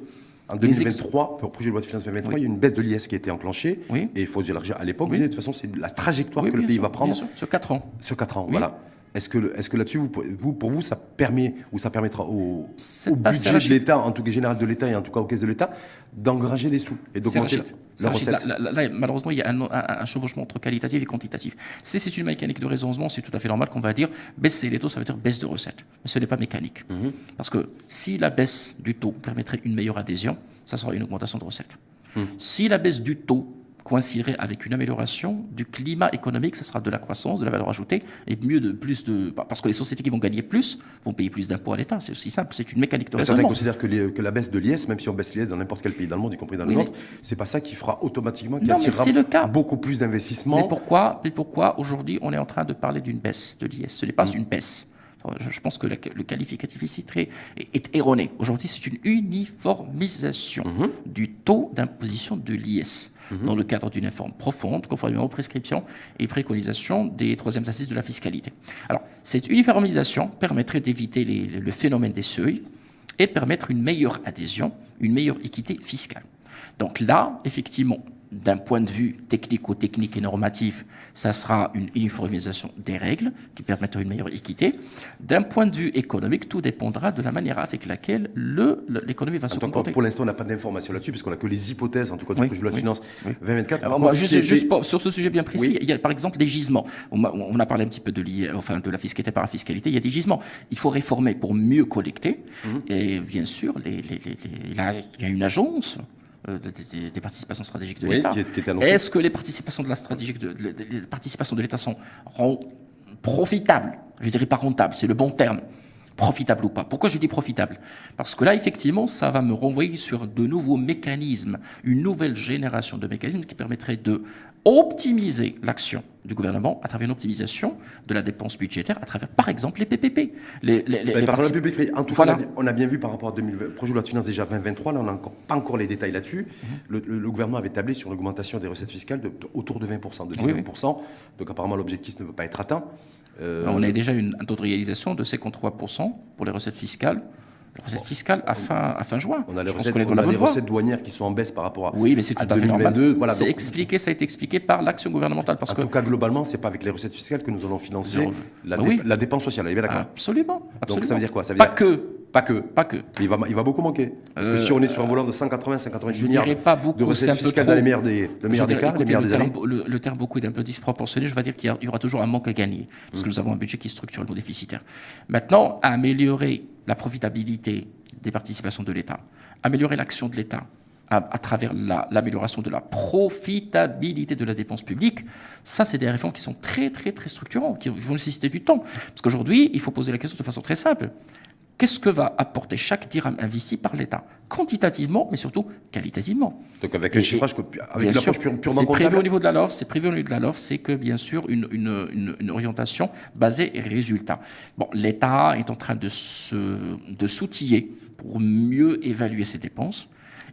En 2023, pour le projet de loi de finances 2023, il y a une baisse de l'IS qui a été enclenchée. Et il faut dire, à l'époque, de toute façon, c'est la trajectoire que le pays va prendre. sur 4 ans. Sur 4 ans, voilà. Est-ce que, est que là-dessus, vous, pour vous, ça permet ou ça permettra au, budget de l'État, en tout cas général de l'État et en tout cas aux caisses de l'État, d'engranger les sous et d'augmenter la, recette là, malheureusement, il y a un, chevauchement entre qualitatif et quantitatif. Si c'est une mécanique de raisonnement, c'est tout à fait normal qu'on va dire baisser les taux, ça veut dire baisse de recettes. Mais ce n'est pas mécanique. Mhm. Parce que si la baisse du taux permettrait une meilleure adhésion, ça sera une augmentation de recettes. Mhm. Si la baisse du taux coïnciderait avec une amélioration du climat économique, ça sera de la croissance, de la valeur ajoutée, et mieux de plus de... Bah, parce que les sociétés qui vont gagner plus vont payer plus d'impôts à l'État, c'est aussi simple, c'est une mécanique de. Certains considèrent que, que, la baisse de l'IS, même si on baisse l'IS dans n'importe quel pays dans le monde, y compris dans le nôtre, c'est pas ça qui fera automatiquement, qui non, attirera le cas. beaucoup plus d'investissements. Mais pourquoi, mais pourquoi aujourd'hui on est en train de parler d'une baisse de l'IS? Ce n'est pas mm. une baisse. Je pense que le qualificatif ici très, est, erroné. Aujourd'hui, c'est une uniformisation mm-hmm. du taux d'imposition de l'IS. Mhm. dans le cadre d'une réforme profonde, conformément aux prescriptions et préconisations des troisièmes assises de la fiscalité. Alors, cette uniformisation permettrait d'éviter le phénomène des seuils et permettre une meilleure adhésion, une meilleure équité fiscale. Donc là, effectivement, d'un point de vue technico-technique et normatif, ça sera une uniformisation des règles qui permettra une meilleure équité. D'un point de vue économique, tout dépendra de la manière avec laquelle l'économie va se comporter. Pour l'instant, on n'a pas d'informations là-dessus, puisqu'on n'a que les hypothèses, en tout cas, du projet de loi de finances 2024. moi, juste, sur ce sujet bien précis, il y a par exemple des gisements. On a, parlé un petit peu de, enfin, de la fiscalité par la fiscalité. Il y a des gisements. Il faut réformer pour mieux collecter. Mhm. Et bien sûr, les, il y a une agence euh, des, participations stratégiques de l'État. Est-ce que les participations de la stratégique de, les participations de l'État sont profitables? Je dirais pas rentables, c'est le bon terme. Profitable ou pas. Pourquoi je dis profitable Parce que là, effectivement, ça va me renvoyer sur de nouveaux mécanismes, une nouvelle génération de mécanismes qui permettraient de optimiser l'action du gouvernement à travers une optimisation de la dépense budgétaire, à travers, par exemple, les PPP. Les, les, en tout cas, on a, bien vu par rapport à 2020, projet de loi de finances déjà 2023, là, on n'a encore, pas encore les détails là-dessus. Mhm. le, gouvernement avait tablé sur l'augmentation des recettes fiscales de, autour de 20%, de 19%. Donc apparemment, l'objectif ne veut pas être atteint. Euh, on a déjà une, un taux de réalisation de 53% pour les recettes fiscales. Les recettes fiscales à fin, à fin juin. On a les, recettes, on a les recettes, douanières qui sont en baisse par rapport à Oui, mais c'est tout à, fait normal. Voilà, c'est expliqué, ça a été expliqué par l'action gouvernementale. Parce en tout cas, globalement, c'est pas avec les recettes fiscales que nous allons financer la, bah la, dépense sociale. Est d'accord absolument, absolument. Donc ça veut dire quoi? Ça veut Pas dire... que pas que. Pas que. Il va, il va beaucoup manquer. Parce que si on est sur un volant de 180, 190 je milliards pas beaucoup, de recettes fiscales dans les meilleurs des, le meilleur des cas, les meilleurs le, des terme, le, terme beaucoup est un peu disproportionné. Je vais dire qu'il y, aura toujours un manque à gagner. Parce que nous avons un budget qui est structurellement déficitaire. Maintenant, améliorer la profitabilité des participations de l'État, améliorer l'action de l'État, à, travers l'amélioration de la profitabilité de la dépense publique, ça, c'est des réformes qui sont très, très, très structurantes, qui vont nécessiter du temps. Parce qu'aujourd'hui, il faut poser la question de façon très simple. Qu'est-ce que va apporter chaque dirham investi par l'État? Quantitativement, mais surtout qualitativement. Donc avec un chiffrage, avec l'approche purement C'est prévu au niveau de la LOF, c'est prévu au niveau de la LOF, c'est que bien sûr une, une, une, orientation basée résultat. Bon, l'État est en train de se de s'outiller pour mieux évaluer ses dépenses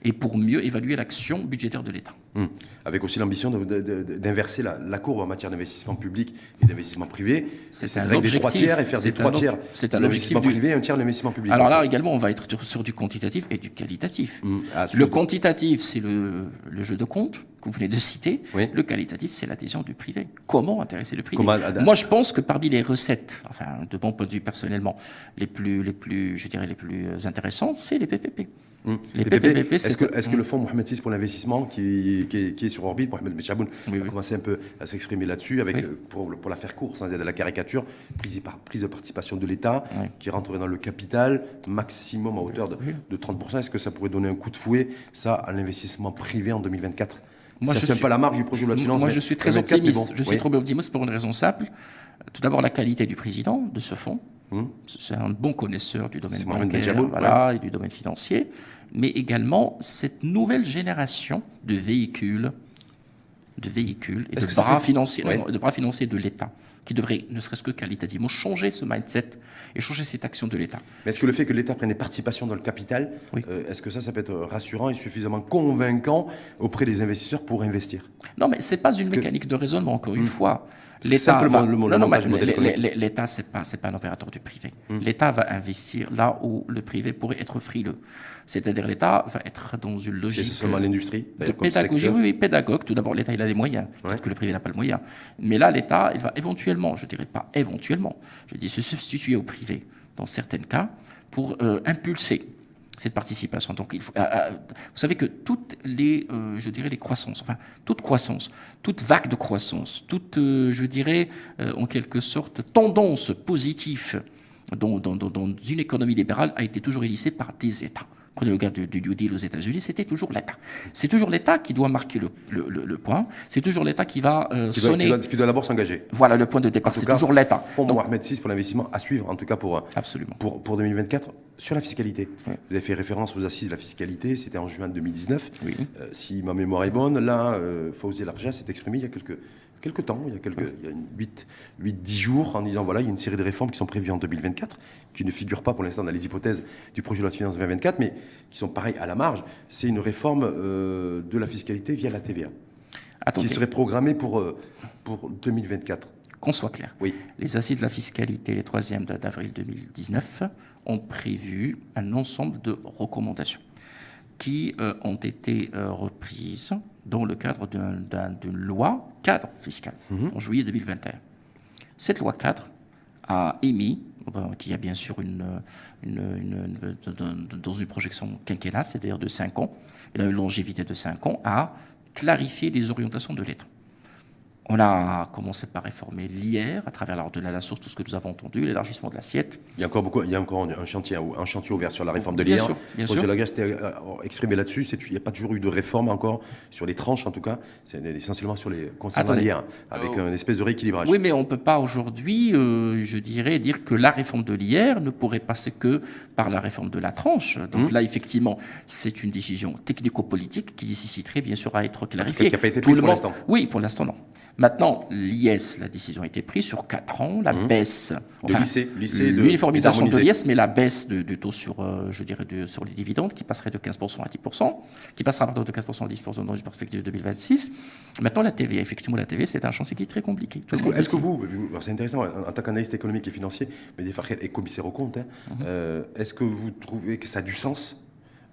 et pour mieux évaluer l'action budgétaire de l'État. Hum. Avec aussi l'ambition d'inverser la, courbe en matière d'investissement public et d'investissement privé. C'est un objectif. Des trois tiers et faire des trois tiers. C'est un objectif privé et un tiers d'investissement public. Alors là également, on va être sur du quantitatif et du qualitatif. Hum. Ah, le quantitatif, c'est le, le, jeu de compte que vous venez de citer, Oui. le qualitatif, c'est l'adhésion du privé. Comment intéresser le privé Comment Moi, je pense que parmi les recettes, enfin, de mon point de vue personnellement, les plus, les plus, je dirais, les plus intéressantes, c'est les PPP. Hum. Les Les PPP, PPP, est-ce que, le fonds Mohamed VI pour l'investissement qui, qui est sur orbite, Mohamed Mechaboun, Oui, a oui. commencé un peu à s'exprimer là-dessus, avec, Oui. euh, pour, pour la faire court, sans être de la caricature, prise, par- prise de participation de l'État, qui rentrerait dans le capital, maximum à hauteur de, Oui. de 30%. Est-ce que ça pourrait donner un coup de fouet, ça, à l'investissement privé en 2024 Moi, Ça, je suis- pas la marge du projet de loi de finances. Moi, je suis très 2024, mais optimiste. bon, je suis trop optimiste pour une raison simple. Tout d'abord, la qualité du président de ce fonds. Hum. C'est un bon connaisseur du domaine bancaire et du domaine financier, mais également cette nouvelle génération de véhicules, de véhicules et Est-ce de que ça bras, fait- financiers, Ouais. non, de bras financiers de l'État qui devraient, ne serait-ce que qualitativement, changer ce mindset et changer cette action de l'État. Mais est-ce que le fait que l'État prenne des participations dans le capital, Oui. euh, est-ce que ça, ça peut être rassurant et suffisamment convaincant auprès des investisseurs pour investir? Non, mais c'est pas une que- mécanique de raisonnement, encore une Hmm. fois. C'est L'État simplement va... le non, non, L'État, c'est pas, c'est pas un opérateur du privé. Hmm. L'État va investir là où le privé pourrait être frileux. C'est-à-dire l'État va être dans une C'est logique seulement l'industrie de pédagogie. Oui, oui, pédagogue. Tout d'abord, l'État, il a les moyens. Peut-être Ouais. que le privé n'a pas le moyen. Mais là, l'État, il va éventuellement, je dirais pas éventuellement, je dis se substituer au privé dans certains cas pour euh, impulser cette participation. Donc, il faut, ah, ah, vous savez que toutes les, euh, je dirais, les croissances, enfin, toute croissance, toute vague de croissance, toute, euh, je dirais, en quelque sorte, tendance positive dans, une économie libérale a été toujours initiée par des États. Prenez le cas du, du New Deal aux États-Unis, c'était toujours l'État. C'est toujours l'État qui doit marquer le, le- le- le point. C'est toujours l'État qui va euh, Qui doit, sonner. qui doit- qui doit d'abord s'engager. Voilà le point de départ. C'est toujours l'État. Fonds Donc, Mohamed VI pour l'investissement à suivre, en tout cas pour, euh, Absolument. pour, pour 2024. Sur la fiscalité, Ouais. vous avez fait référence aux assises de la fiscalité, c'était en juin 2019. Oui. Euh, si ma mémoire est bonne, là, euh, Fawzi Larja s'est exprimé il y a quelques, quelques temps, il y a, quelques, il y a 8-10 jours, en disant voilà, il y a une série de réformes qui sont prévues en 2024, qui ne figurent pas pour l'instant dans les hypothèses du projet de loi de finances 2024, mais qui sont pareilles à la marge. C'est une réforme euh, de la fiscalité via la TVA, Attendez, qui serait programmée pour, euh, pour 2024. qu'on soit clair. Oui. Les assises de la fiscalité, les 3e d'avril 2019, ont prévu un ensemble de recommandations qui euh, ont été euh, reprises dans le cadre d'un- d'un- d'une loi cadre fiscale en juillet 2021. Cette loi cadre a émis, bon, qui a bien sûr une, une- une- une- dans une projection quinquennale, c'est-à-dire de 5 ans, il a une longévité de 5 ans, a clarifié les orientations de l'État. On a commencé par réformer l'IR à travers l'ordre de la source, tout ce que nous avons entendu, l'élargissement de l'assiette. Il y a encore beaucoup, il y a encore un chantier, un chantier ouvert sur la réforme de Bien l'IR. sûr, bien sûr. S'était exprimé là-dessus. Il n'y a pas toujours eu de réforme encore sur les tranches, en tout cas. C'est essentiellement sur les concernant l'IR, avec une espèce de rééquilibrage. Oui, mais on ne peut pas aujourd'hui, euh, je dirais, dire que la réforme de l'IR ne pourrait passer que par la réforme de la tranche. Donc Mmh. là, effectivement, c'est une décision technico-politique qui nécessiterait bien sûr à être clarifiée. Qui n'a pas été Tout prise pour l'instant. Oui, pour l'instant, non. Maintenant, l'IS, la décision a été prise sur 4 ans, la baisse. De lycée, lycée de- L'uniformisation de l'IS, mais la baisse de- du taux sur, euh, je dirais, de- sur les dividendes qui passerait de 15% à 10%, qui passera pardon, de 15% à 10% dans une perspective de 2026. Maintenant, la TVA, effectivement, la TVA, c'est un chantier qui est très compliqué. Est-ce que, vous, c'est intéressant, en tant qu'analyste économique et financier, mais des est commissaire au compte, hein, Mhm. euh, est-ce que vous trouvez que ça a du sens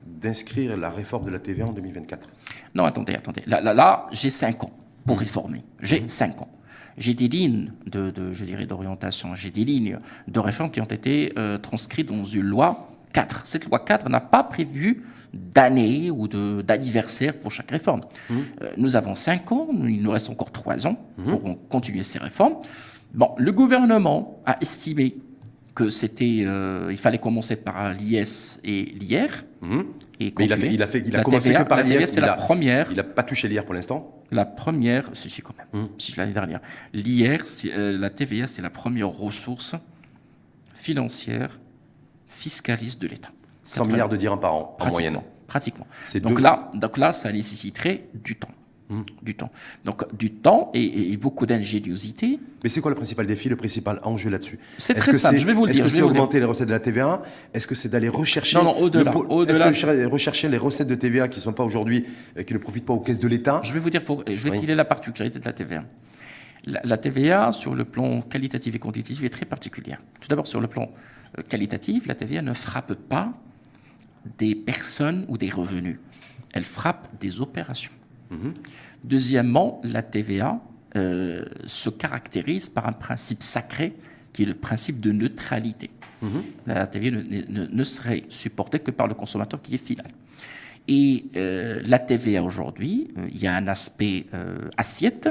d'inscrire la réforme de la TVA en 2024 Non, attendez, attendez. Là, là, là j'ai 5 ans pour Mhm. réformer. J'ai 5 ans. J'ai des lignes de, de, je dirais, d'orientation, j'ai des lignes de réforme qui ont été euh, transcrites dans une loi 4. Cette loi 4 n'a pas prévu d'année ou de- d'anniversaire pour chaque réforme. Mhm. Euh, nous avons 5 ans, il nous reste encore 3 ans pour continuer ces réformes. Bon, le gouvernement a estimé que c'était, euh, il fallait commencer par l'IS et l'IR. Mhm. Et Mais il a fait- il a fait- il a La commencé TVA, que par l'IS, c'est la première. Il n'a pas touché l'IR pour l'instant La première, si, si, quand même, Hum. si, l'année dernière. L'IR, euh, la TVA, c'est la première ressource financière, fiscaliste de l'État. 100 milliards de dirhams par an, en moyenne. Pratiquement. Donc deux- là, donc là, ça nécessiterait du temps. Hum. Du temps. Donc du temps et, et beaucoup d'ingéniosité. Mais c'est quoi le principal défi, le principal enjeu là-dessus? C'est très que simple, je vais vous le Est-ce dire, que c'est dire. augmenter les recettes de la TVA Est-ce que c'est d'aller rechercher Non, non, au-delà, le que rechercher les recettes de TVA qui ne sont pas aujourd'hui, euh, qui ne profitent pas aux caisses de l'État? Je vais vous dire pour, je vais Oui. la particularité de la TVA. La, la TVA, sur le plan qualitatif et quantitatif, est très particulière. Tout d'abord, sur le plan euh, qualitatif, la TVA ne frappe pas des personnes ou des revenus. Elle frappe des opérations. Deuxièmement, la TVA euh, se caractérise par un principe sacré qui est le principe de neutralité. La TVA ne, ne, serait supportée que par le consommateur qui est final. Et euh, la TVA aujourd'hui, euh, il y a un aspect assiette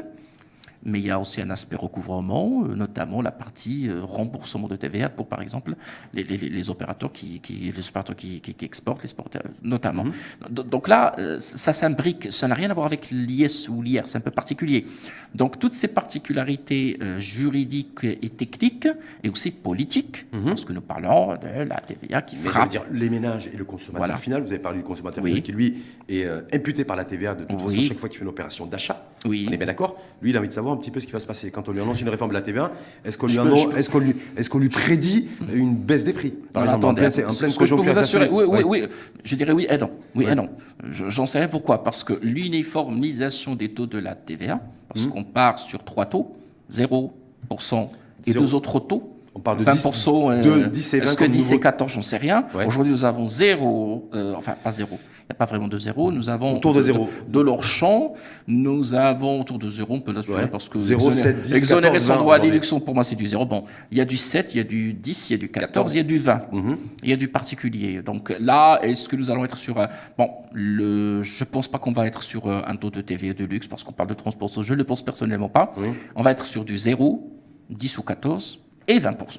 mais il y a aussi un aspect recouvrement, euh, notamment la partie euh, remboursement de TVA pour, par exemple, les, les, opérateurs, qui, qui, les opérateurs qui, qui, exportent, les sporteurs, notamment. Mhm. Donc là, euh, ça s'imbrique, ça n'a rien à voir avec l'IS ou l'IR, c'est un peu particulier. Donc toutes ces particularités juridiques et techniques, et aussi politiques, mhm. parce que nous parlons de la TVA qui mais frappe. dire les ménages et le consommateur final, vous avez parlé du consommateur final qui, lui, est imputé par la TVA de toute façon chaque fois qu'il fait une opération d'achat. Oui. On est bien d'accord Lui, il a envie de savoir un petit peu ce qui va se passer. Quand on lui annonce une réforme de la TVA, est-ce qu'on lui, est qu'on lui, est qu'on lui prédit une baisse des prix Par exemple, en pleine, je peux vous assurer, oui, oui, oui, je dirais oui et non. Oui et non. J'en sais rien pourquoi? Parce que l'uniformisation des taux de la TVA, parce mmh. qu'on part sur trois taux, 0% et deux autres taux, on parle de 20%. 10, euh, 10 et 20 Est-ce que 10 et 14, j'en sais rien. Aujourd'hui, nous avons zéro, euh, enfin pas zéro, il n'y a pas vraiment de zéro. Nous avons autour de zéro. De, leur champ, nous avons autour de zéro, on peut l'assurer parce que 0, exonérer, 7, 10, exonérer son droit à déduction, pour moi, c'est du zéro. Bon, il y a du 7, il y a du 10, il y a du 14, il y a du 20. Mhm. Il y a du particulier. Donc là, est-ce que nous allons être sur un... Bon, le, je pense pas qu'on va être sur un taux de TVA de luxe parce qu'on parle de transport. Je ne le pense personnellement pas. On va être sur du 0, 10 ou 14 et 20%.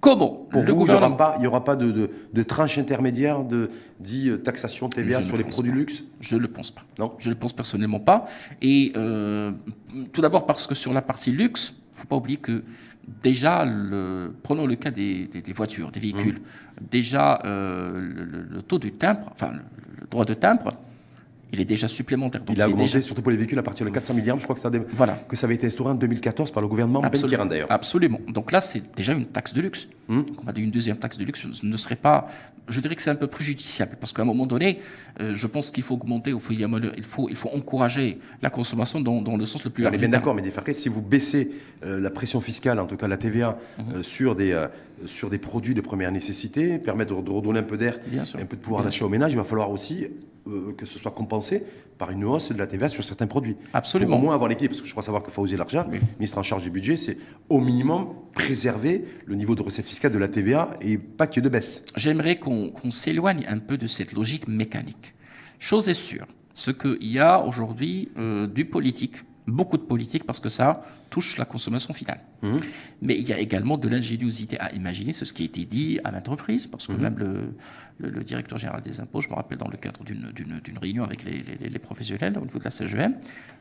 Comment Pour le vous, gouvernement... il n'y aura pas, de, de, tranche intermédiaire de dit euh, taxation TVA sur les produits luxe Je ne le pense pas. Non Je ne le pense personnellement pas. Et euh, tout d'abord parce que sur la partie luxe, il ne faut pas oublier que déjà, le, prenons le cas des, voitures, des véhicules. Mmh. Déjà, euh, le, taux du timbre, enfin le droit de timbre, il est déjà supplémentaire. il a augmenté, surtout pour les véhicules, à partir de 400 milliards. Je crois que ça, voilà. que ça avait été instauré en 2014 par le gouvernement Absolument. d'ailleurs. Absolument. Donc là, c'est déjà une taxe de luxe. Donc on va dire une deuxième taxe de luxe ne serait pas. Je dirais que c'est un peu préjudiciable parce qu'à un moment donné, euh, je pense qu'il faut augmenter, il faut, il faut, il faut encourager la consommation dans, dans le sens le plus large. On est bien d'accord, mais si vous baissez euh, la pression fiscale, en tout cas la TVA, mhm. euh, sur, des, sur des produits de première nécessité, permettre de redonner un peu d'air, un peu de pouvoir d'achat au ménage, il va falloir aussi euh, que ce soit compensé par une hausse de la TVA sur certains produits. Absolument. Pour au moins avoir l'équilibre, parce que je crois savoir que Fawzi Larja, ministre en charge du budget, c'est au minimum préserver le niveau de recette fiscale de la TVA et pas qu'il y ait de baisse. J'aimerais qu'on s'éloigne un peu de cette logique mécanique. Chose est sûre, ce qu'il y a aujourd'hui euh, du politique beaucoup de politique parce que ça touche la consommation finale. Mmh. Mais il y a également de l'ingéniosité à imaginer, c'est ce qui a été dit à maintes reprises, parce que mmh. même le, le, directeur général des impôts, je me rappelle dans le cadre d'une réunion avec les, les, professionnels au niveau de la CGM,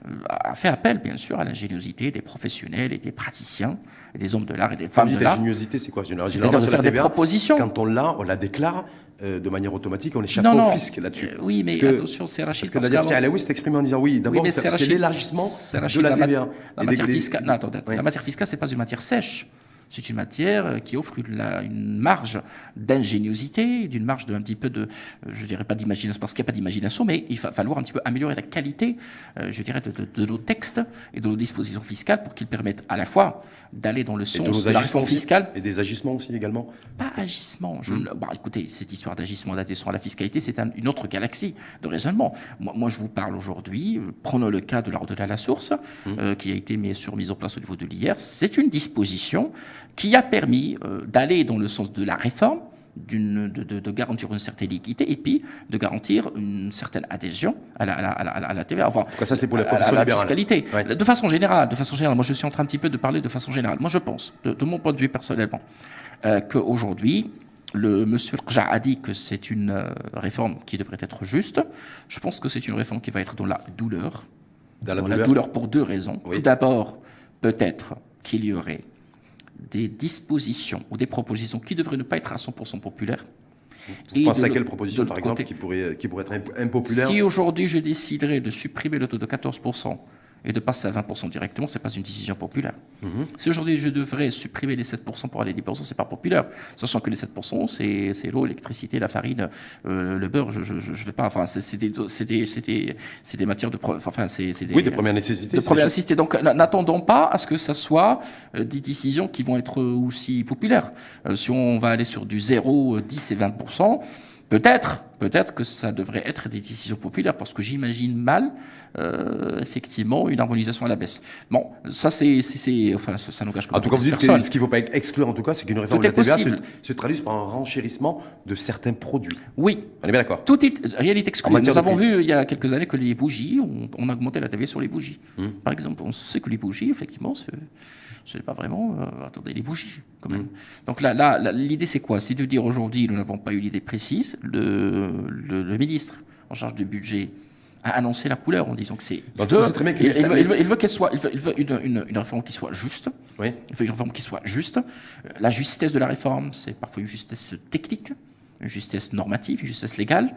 euh, a fait appel bien sûr à l'ingéniosité des professionnels et des praticiens, et des hommes de l'art et des femmes de l'art. L'ingéniosité, c'est quoi? C'est-à-dire de faire des propositions. Quand on l'a, on la déclare, euh, de manière automatique, on échappe au fisc là-dessus. Euh, oui, mais attention, c'est Rachid. Parce que Nadia Alaoui s'est exprimé en disant oui, d'abord, c'est l'élargissement de la TVA. La, matière fiscale, non, attends, la matière fiscale, c'est pas une matière sèche. C'est une matière euh, qui offre une, marge d'ingéniosité, d'une marge d'un petit peu de, euh, je dirais pas d'imagination, parce qu'il n'y a pas d'imagination, mais il va falloir un petit peu améliorer la qualité, euh, je dirais, de, nos textes et de nos dispositions fiscales pour qu'ils permettent à la fois d'aller dans le sens de, la réforme fiscale. Et des agissements aussi également Pas agissements. Je, hmm. bah, écoutez, cette histoire d'agissement d'adhésion à la fiscalité, c'est une autre galaxie de raisonnement. Moi, je vous parle aujourd'hui, prenons le cas de la redonnée à la source, hmm. qui a été mis sur mise en place au niveau de l'IR. C'est une disposition qui a permis euh, d'aller dans le sens de la réforme, de, de, garantir une certaine équité et puis de garantir une certaine adhésion à la, à la, TVA. ça, c'est pour la, la fiscalité. De façon générale, de façon générale, moi je suis en train un petit peu de parler de façon générale. Moi je pense, de, mon point de vue personnellement, euh, qu'aujourd'hui, le monsieur Rja a dit que c'est une euh, réforme qui devrait être juste. Je pense que c'est une réforme qui va être dans la douleur. Dans la, douleur. pour deux raisons. Tout d'abord, peut-être qu'il y aurait des dispositions ou des propositions qui devraient ne pas être à 100% populaires. Vous pensez à quelle proposition, par exemple, qui pourrait, qui pourrait être impopulaire Si aujourd'hui je déciderais de supprimer le taux de 14% et de passer à 20% directement, ce n'est pas une décision populaire. Mhm. Si aujourd'hui je devrais supprimer les 7% pour aller à 10%, ce n'est pas populaire. Sachant que les 7%, c'est l'eau, l'électricité, la farine, euh, le beurre, je ne vais pas. Enfin, c'est des, des, des, matières de. Enfin, c'est des, oui, de première nécessité. De première nécessité. Donc n'attendons pas à ce que ça soit euh, des décisions qui vont être aussi populaires. Euh, si on va aller sur du 0, 10 et 20%, peut-être peut-être que ça devrait être des décisions populaires, parce que j'imagine mal, euh, effectivement, une harmonisation à la baisse. Bon, ça, c'est, enfin, ça, n'engage que En tout cas, vous dites que ce qu'il ne faut pas exclure, en tout cas, c'est qu'une réforme de la TVA se, se traduise par un renchérissement de certains produits. Oui, On est bien d'accord tout est, rien n'est exclu. Nous avons prix. vu il y a quelques années que les bougies, on, on a augmenté la TVA sur les bougies. Hum. Par exemple, on sait que les bougies, effectivement, ce ce n'est pas vraiment. euh, attendez, les bougies, quand même. Hum. Donc là, l'idée, c'est quoi? C'est de dire aujourd'hui, nous n'avons pas eu l'idée précise. Le, le, le ministre en charge du budget a annoncé la couleur en disant que c'est. Que il, veut, qu'elle soit, il veut, il veut une, une- une réforme qui soit juste. Oui. Il veut une réforme qui soit juste. Euh, La justesse de la réforme, c'est parfois une justesse technique, une justesse normative, une justesse légale.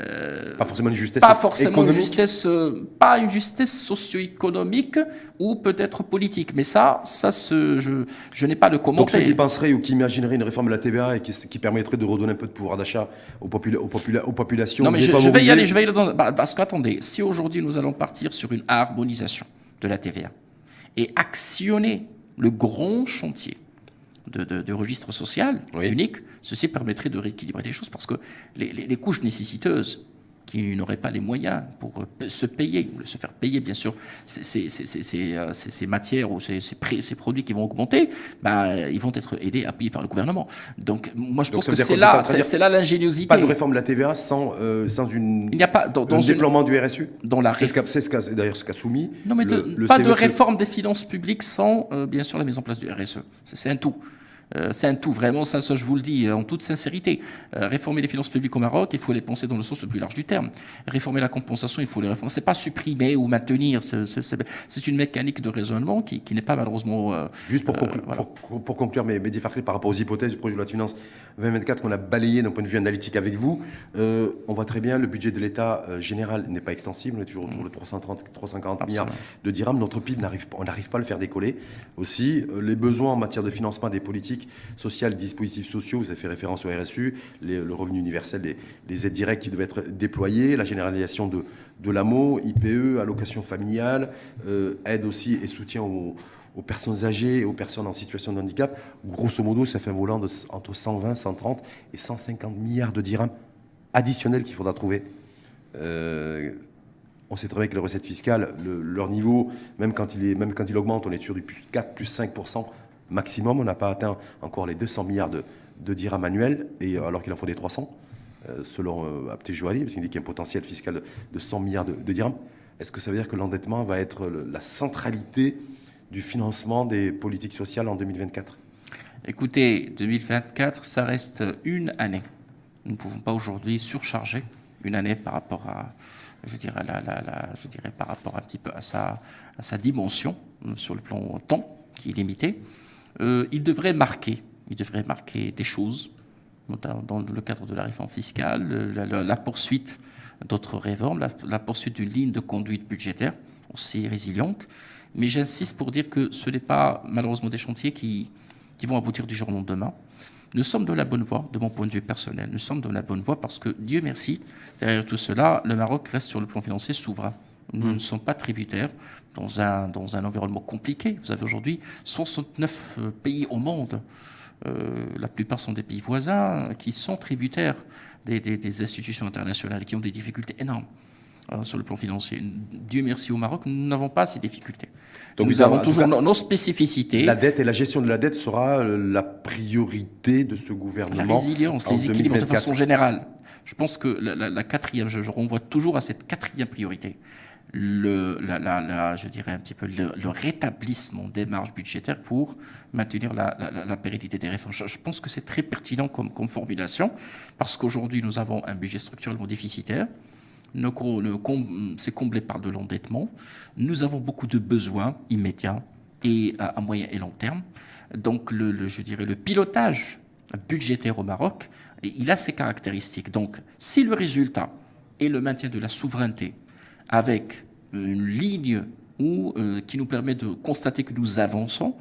Euh, Pas forcément une justesse pas forcément une économique. justesse, euh, pas une justesse socio-économique ou peut-être politique. Mais ça, ça, se- je, je n'ai pas de Donc ceux qui penseraient ou qui imagineraient une réforme de la TVA et qui, qui permettrait de redonner un peu de pouvoir d'achat aux, popula- aux, popula- aux populations Non, mais je, je vais y aller, je vais y aller dans, bah, parce qu'attendez, si aujourd'hui nous allons partir sur une harmonisation de la TVA et actionner le grand chantier de, de- de registre social Oui. unique, ceci permettrait de rééquilibrer les choses parce que les, les- les couches nécessiteuses qui n'auraient pas les moyens pour se payer, ou se faire payer, bien sûr, ces, ces- ces- ces- ces, euh, matières ou ces, produits qui vont augmenter, bah, ils vont être aidés, appuyés par le gouvernement. Donc, moi, je Donc, pense que c'est là, c'est là l'ingéniosité. Pas de réforme de la TVA sans, euh, sans une, Il n'y a pas dans, dans un une- déploiement du RSU dans la C'est ce qu'a- c'est ce d'ailleurs ce qu'a soumis. Non, mais de- le- le pas de CESE. réforme des finances publiques sans, euh, bien sûr, la mise en place du RSE. C'est un tout. Euh, c'est un tout, vraiment, ça, ça, je vous le dis euh, en toute sincérité. Euh, réformer les finances publiques au Maroc, il faut les penser dans le sens le plus large du terme. Réformer la compensation, il faut les réformer. C'est pas supprimer ou maintenir. c'est- une mécanique de raisonnement qui, qui n'est pas malheureusement. Juste pour, conclure, voilà. pour, pour conclure mes, mes difficultés par rapport aux hypothèses du projet de loi de finances 2024 qu'on a balayé d'un point de vue analytique avec vous, euh, on voit très bien le budget de l'État euh, général n'est pas extensible, on est toujours autour de 330, 350 milliards de dirhams. Notre PIB n'arrive pas, on n'arrive pas à le faire décoller. Aussi, euh, les besoins en matière de financement des politiques sociales, dispositifs sociaux, vous avez fait référence au RSU, le revenu universel, les, aides directes qui devaient être déployées, la généralisation de, l'AMO, IPE, allocation familiale, euh, aide aussi et soutien aux, personnes âgées et aux personnes en situation de handicap. Grosso modo, ça fait un volant de, entre 120, 130 et 150 milliards de dirhams additionnels qu'il faudra trouver. Euh, on sait très bien que les recettes fiscales, le- leur niveau, même quand, il est, même augmente, on est sur du plus 4, plus 5% maximum. On n'a pas atteint encore les 200 milliards de, de dirhams annuels, et, euh, alors qu'il en faut des 300, euh, selon euh, Abté Jouali, parce qu'il dit qu'il y a un potentiel fiscal de, de 100 milliards de, dirhams. Est-ce que ça veut dire que l'endettement va être la centralité du financement des politiques sociales en 2024 Écoutez, 2024, ça reste une année. Nous ne pouvons pas aujourd'hui surcharger une année par rapport à, je dirais, par rapport un petit peu à sa, dimension sur le plan temps qui est limité. Euh, il devrait marquer, il devrait marquer des choses, notamment dans le cadre de la réforme fiscale, euh, la, poursuite d'autres réformes, la, la poursuite d'une ligne de conduite budgétaire aussi résiliente. Mais j'insiste pour dire que ce n'est pas malheureusement des chantiers qui, qui vont aboutir du jour au lendemain. Nous sommes dans la bonne voie, de mon point de vue personnel. Nous sommes dans la bonne voie parce que, Dieu merci, derrière tout cela, le Maroc reste sur le plan financier souverain. Nous ne sommes pas tributaires dans un, dans un environnement compliqué. Vous avez aujourd'hui 69 euh, pays au monde. Euh, la plupart sont des pays voisins qui sont tributaires des, des- des institutions internationales qui ont des difficultés énormes euh, sur le plan financier. Dieu merci au Maroc, nous n'avons pas ces difficultés. Donc nous avons toujours cas, nos, spécificités. La dette et la gestion de la dette sera euh, la priorité de ce La gouvernement. résilience, en les équilibres de 2024. façon générale. Je pense que la, la- la quatrième, je, je renvoie toujours à cette quatrième priorité. Le, je dirais un petit peu le, rétablissement des marges budgétaires pour maintenir la, la- pérennité des réformes. Je, pense que c'est très pertinent comme, formulation parce qu'aujourd'hui nous avons un budget structurellement déficitaire. C'est comblé par de l'endettement. Nous avons beaucoup de besoins immédiats et à, moyen et long terme. Donc, le- je dirais, le pilotage budgétaire au Maroc, il a ses caractéristiques. Donc, si le résultat est le maintien de la souveraineté avec une ligne où, euh, qui nous permet de constater que nous avançons,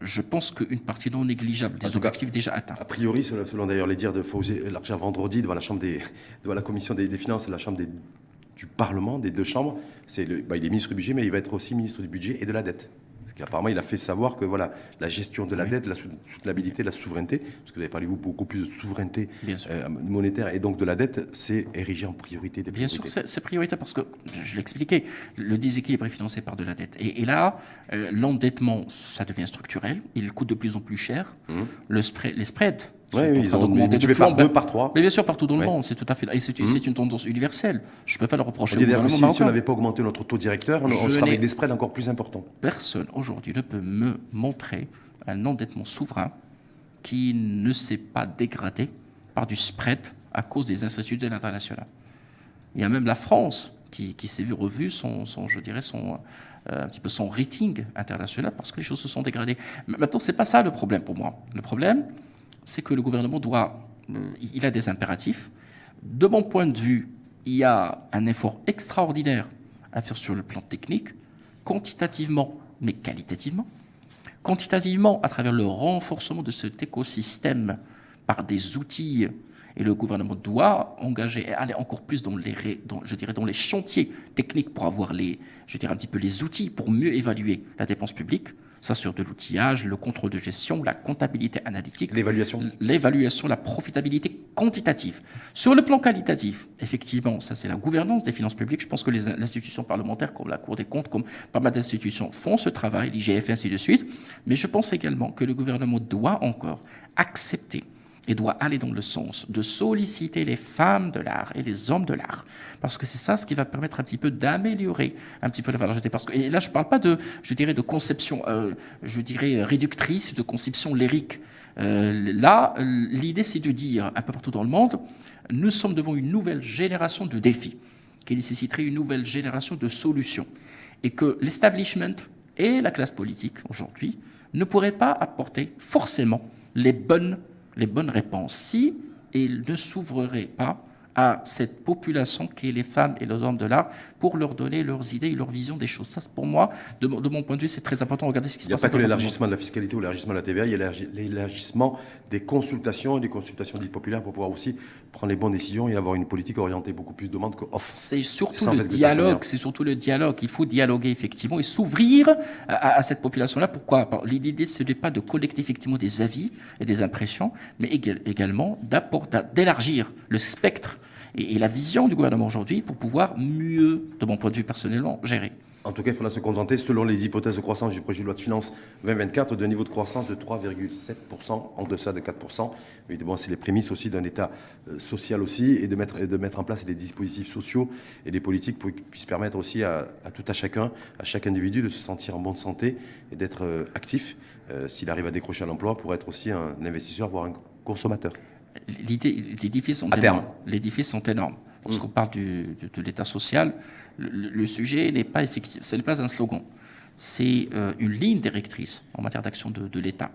je pense qu'une partie non négligeable des cas, objectifs déjà atteints. A priori, selon, d'ailleurs les dires de Fauzi Larja vendredi devant la chambre des, devant la commission des, des finances et la chambre des- du Parlement, des deux chambres, c'est le, bah, il est ministre du budget, mais il va être aussi ministre du budget et de la dette. Parce qu'apparemment, il a fait savoir que voilà, la gestion de la dette, la soutenabilité, la souveraineté, parce que vous avez parlé vous, beaucoup plus de souveraineté euh, monétaire et donc de la dette, c'est érigé en priorité des Bien sûr, c'est priorité parce que, je l'expliquais, le déséquilibre est financé par de la dette. Et, là, euh, l'endettement, ça devient structurel, il coûte de plus en plus cher. Mmh. Le les spreads oui, ils ont multiplié par deux, par trois. Mais bien sûr, partout dans le monde, c'est tout à fait. Et c'est une tendance universelle. Je ne peux pas le reprocher. On si, si on n'avait pas augmenté notre taux directeur, on, serait avec des spreads encore plus importants. Personne aujourd'hui ne peut me montrer un endettement souverain qui ne s'est pas dégradé par du spread à cause des institutions internationales. Il y a même la France qui, s'est vu revu son, je dirais son, euh, un petit peu son rating international parce que les choses se sont dégradées. Maintenant, c'est pas ça le problème pour moi. Le problème, c'est que le gouvernement doit, euh, il a des impératifs. De mon point de vue, il y a un effort extraordinaire à faire sur le plan technique, quantitativement, mais qualitativement. Quantitativement, à travers le renforcement de cet écosystème par des outils, et le gouvernement doit engager et aller encore plus dans les, je dirais, dans les chantiers techniques pour avoir les, je dirais un petit peu les outils pour mieux évaluer la dépense publique ça sur de l'outillage, le contrôle de gestion, la comptabilité analytique. L'évaluation. L'évaluation, la profitabilité quantitative. Sur le plan qualitatif, effectivement, ça c'est la gouvernance des finances publiques. Je pense que les institutions parlementaires, comme la Cour des comptes, comme pas mal d'institutions, font ce travail, l'IGF et ainsi de suite. Mais je pense également que le gouvernement doit encore accepter et doit aller dans le sens de solliciter les femmes de l'art et les hommes de l'art. Parce que c'est ça ce qui va permettre un petit peu d'améliorer un petit peu la valeur et là, je ne parle pas de, je dirais, de conception, euh, je dirais, réductrice, de conception lyrique. Euh, là, l'idée, c'est de dire, un peu partout dans le monde, nous sommes devant une nouvelle génération de défis qui nécessiterait une nouvelle génération de solutions. Et que l'establishment et la classe politique, aujourd'hui, ne pourraient pas apporter forcément les bonnes les bonnes réponses. Si il ne s'ouvrerait pas à cette population qui est les femmes et les hommes de l'art pour leur donner leurs idées et leur vision des choses. Ça, pour moi, de, mon point de vue, c'est très important. Regardez ce qui se passe. Il n'y a pas que l'élargissement de la fiscalité ou l'élargissement de la TVA, il y a l'élargissement des consultations et des consultations dites populaires pour pouvoir aussi prendre les bonnes décisions et avoir une politique orientée beaucoup plus demande que C'est surtout le dialogue, c'est surtout le dialogue. Il faut dialoguer effectivement et s'ouvrir à, cette population-là. Pourquoi? L'idée, ce n'est pas de collecter effectivement des avis et des impressions, mais également d'élargir le spectre et, la vision du gouvernement aujourd'hui pour pouvoir mieux, de mon point de vue personnellement, gérer. En tout cas, il faudra se contenter, selon les hypothèses de croissance du projet de loi de finances 2024, d'un niveau de croissance de 3,7% en deçà de 4%. Évidemment, c'est les prémices aussi d'un État euh, social aussi et de mettre, de mettre en place des dispositifs sociaux et des politiques pour qu'ils puissent permettre aussi à, tout à chacun, à chaque individu de se sentir en bonne santé et d'être euh, actif euh, s'il arrive à décrocher un emploi pour être aussi un investisseur, voire un consommateur défis sont énormes. Les défis sont énormes. Lorsqu'on mm. parle de, l'État social, le, sujet n'est pas effectif. Ce n'est pas un slogan. C'est euh, une ligne directrice en matière d'action de, l'État.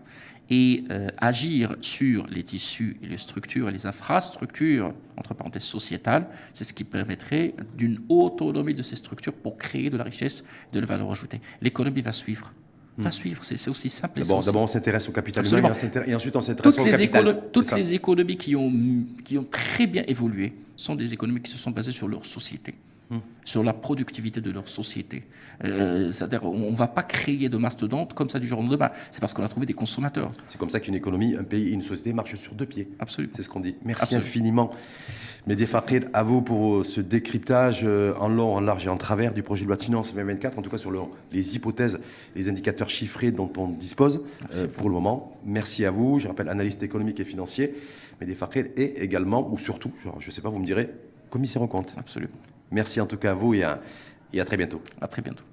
Et euh, agir sur les tissus et les structures et les infrastructures, entre parenthèses sociétales, c'est ce qui permettrait d'une autonomie de ces structures pour créer de la richesse, de la valeur ajoutée. L'économie va suivre hmm. suivre. C'est aussi simple. D'abord, on s'intéresse au capital humain et ensuite on s'intéresse au capital. toutes les économies qui ont, qui ont très bien évolué sont des économies qui se sont basées sur leur société. Sur la productivité de leur société. Euh, c'est-à-dire, on ne va pas créer de mastodontes comme ça du jour au lendemain. C'est parce qu'on a trouvé des consommateurs. C'est comme ça qu'une économie, un pays, une société marche sur deux pieds. Absolument. C'est ce qu'on dit. Merci infiniment. Mehdi Fakir, à vous pour ce décryptage euh, en long, en large et en travers du projet de loi de finances 2024, en tout cas sur les hypothèses, les indicateurs chiffrés dont on dispose euh, pour le moment. Merci à vous. Je rappelle, analyste économique et financier, Mehdi Fakir, et également, ou surtout, je ne sais pas, vous me direz, commissaire en compte. Absolument. Merci en tout cas à vous et à, très bientôt. À très bientôt.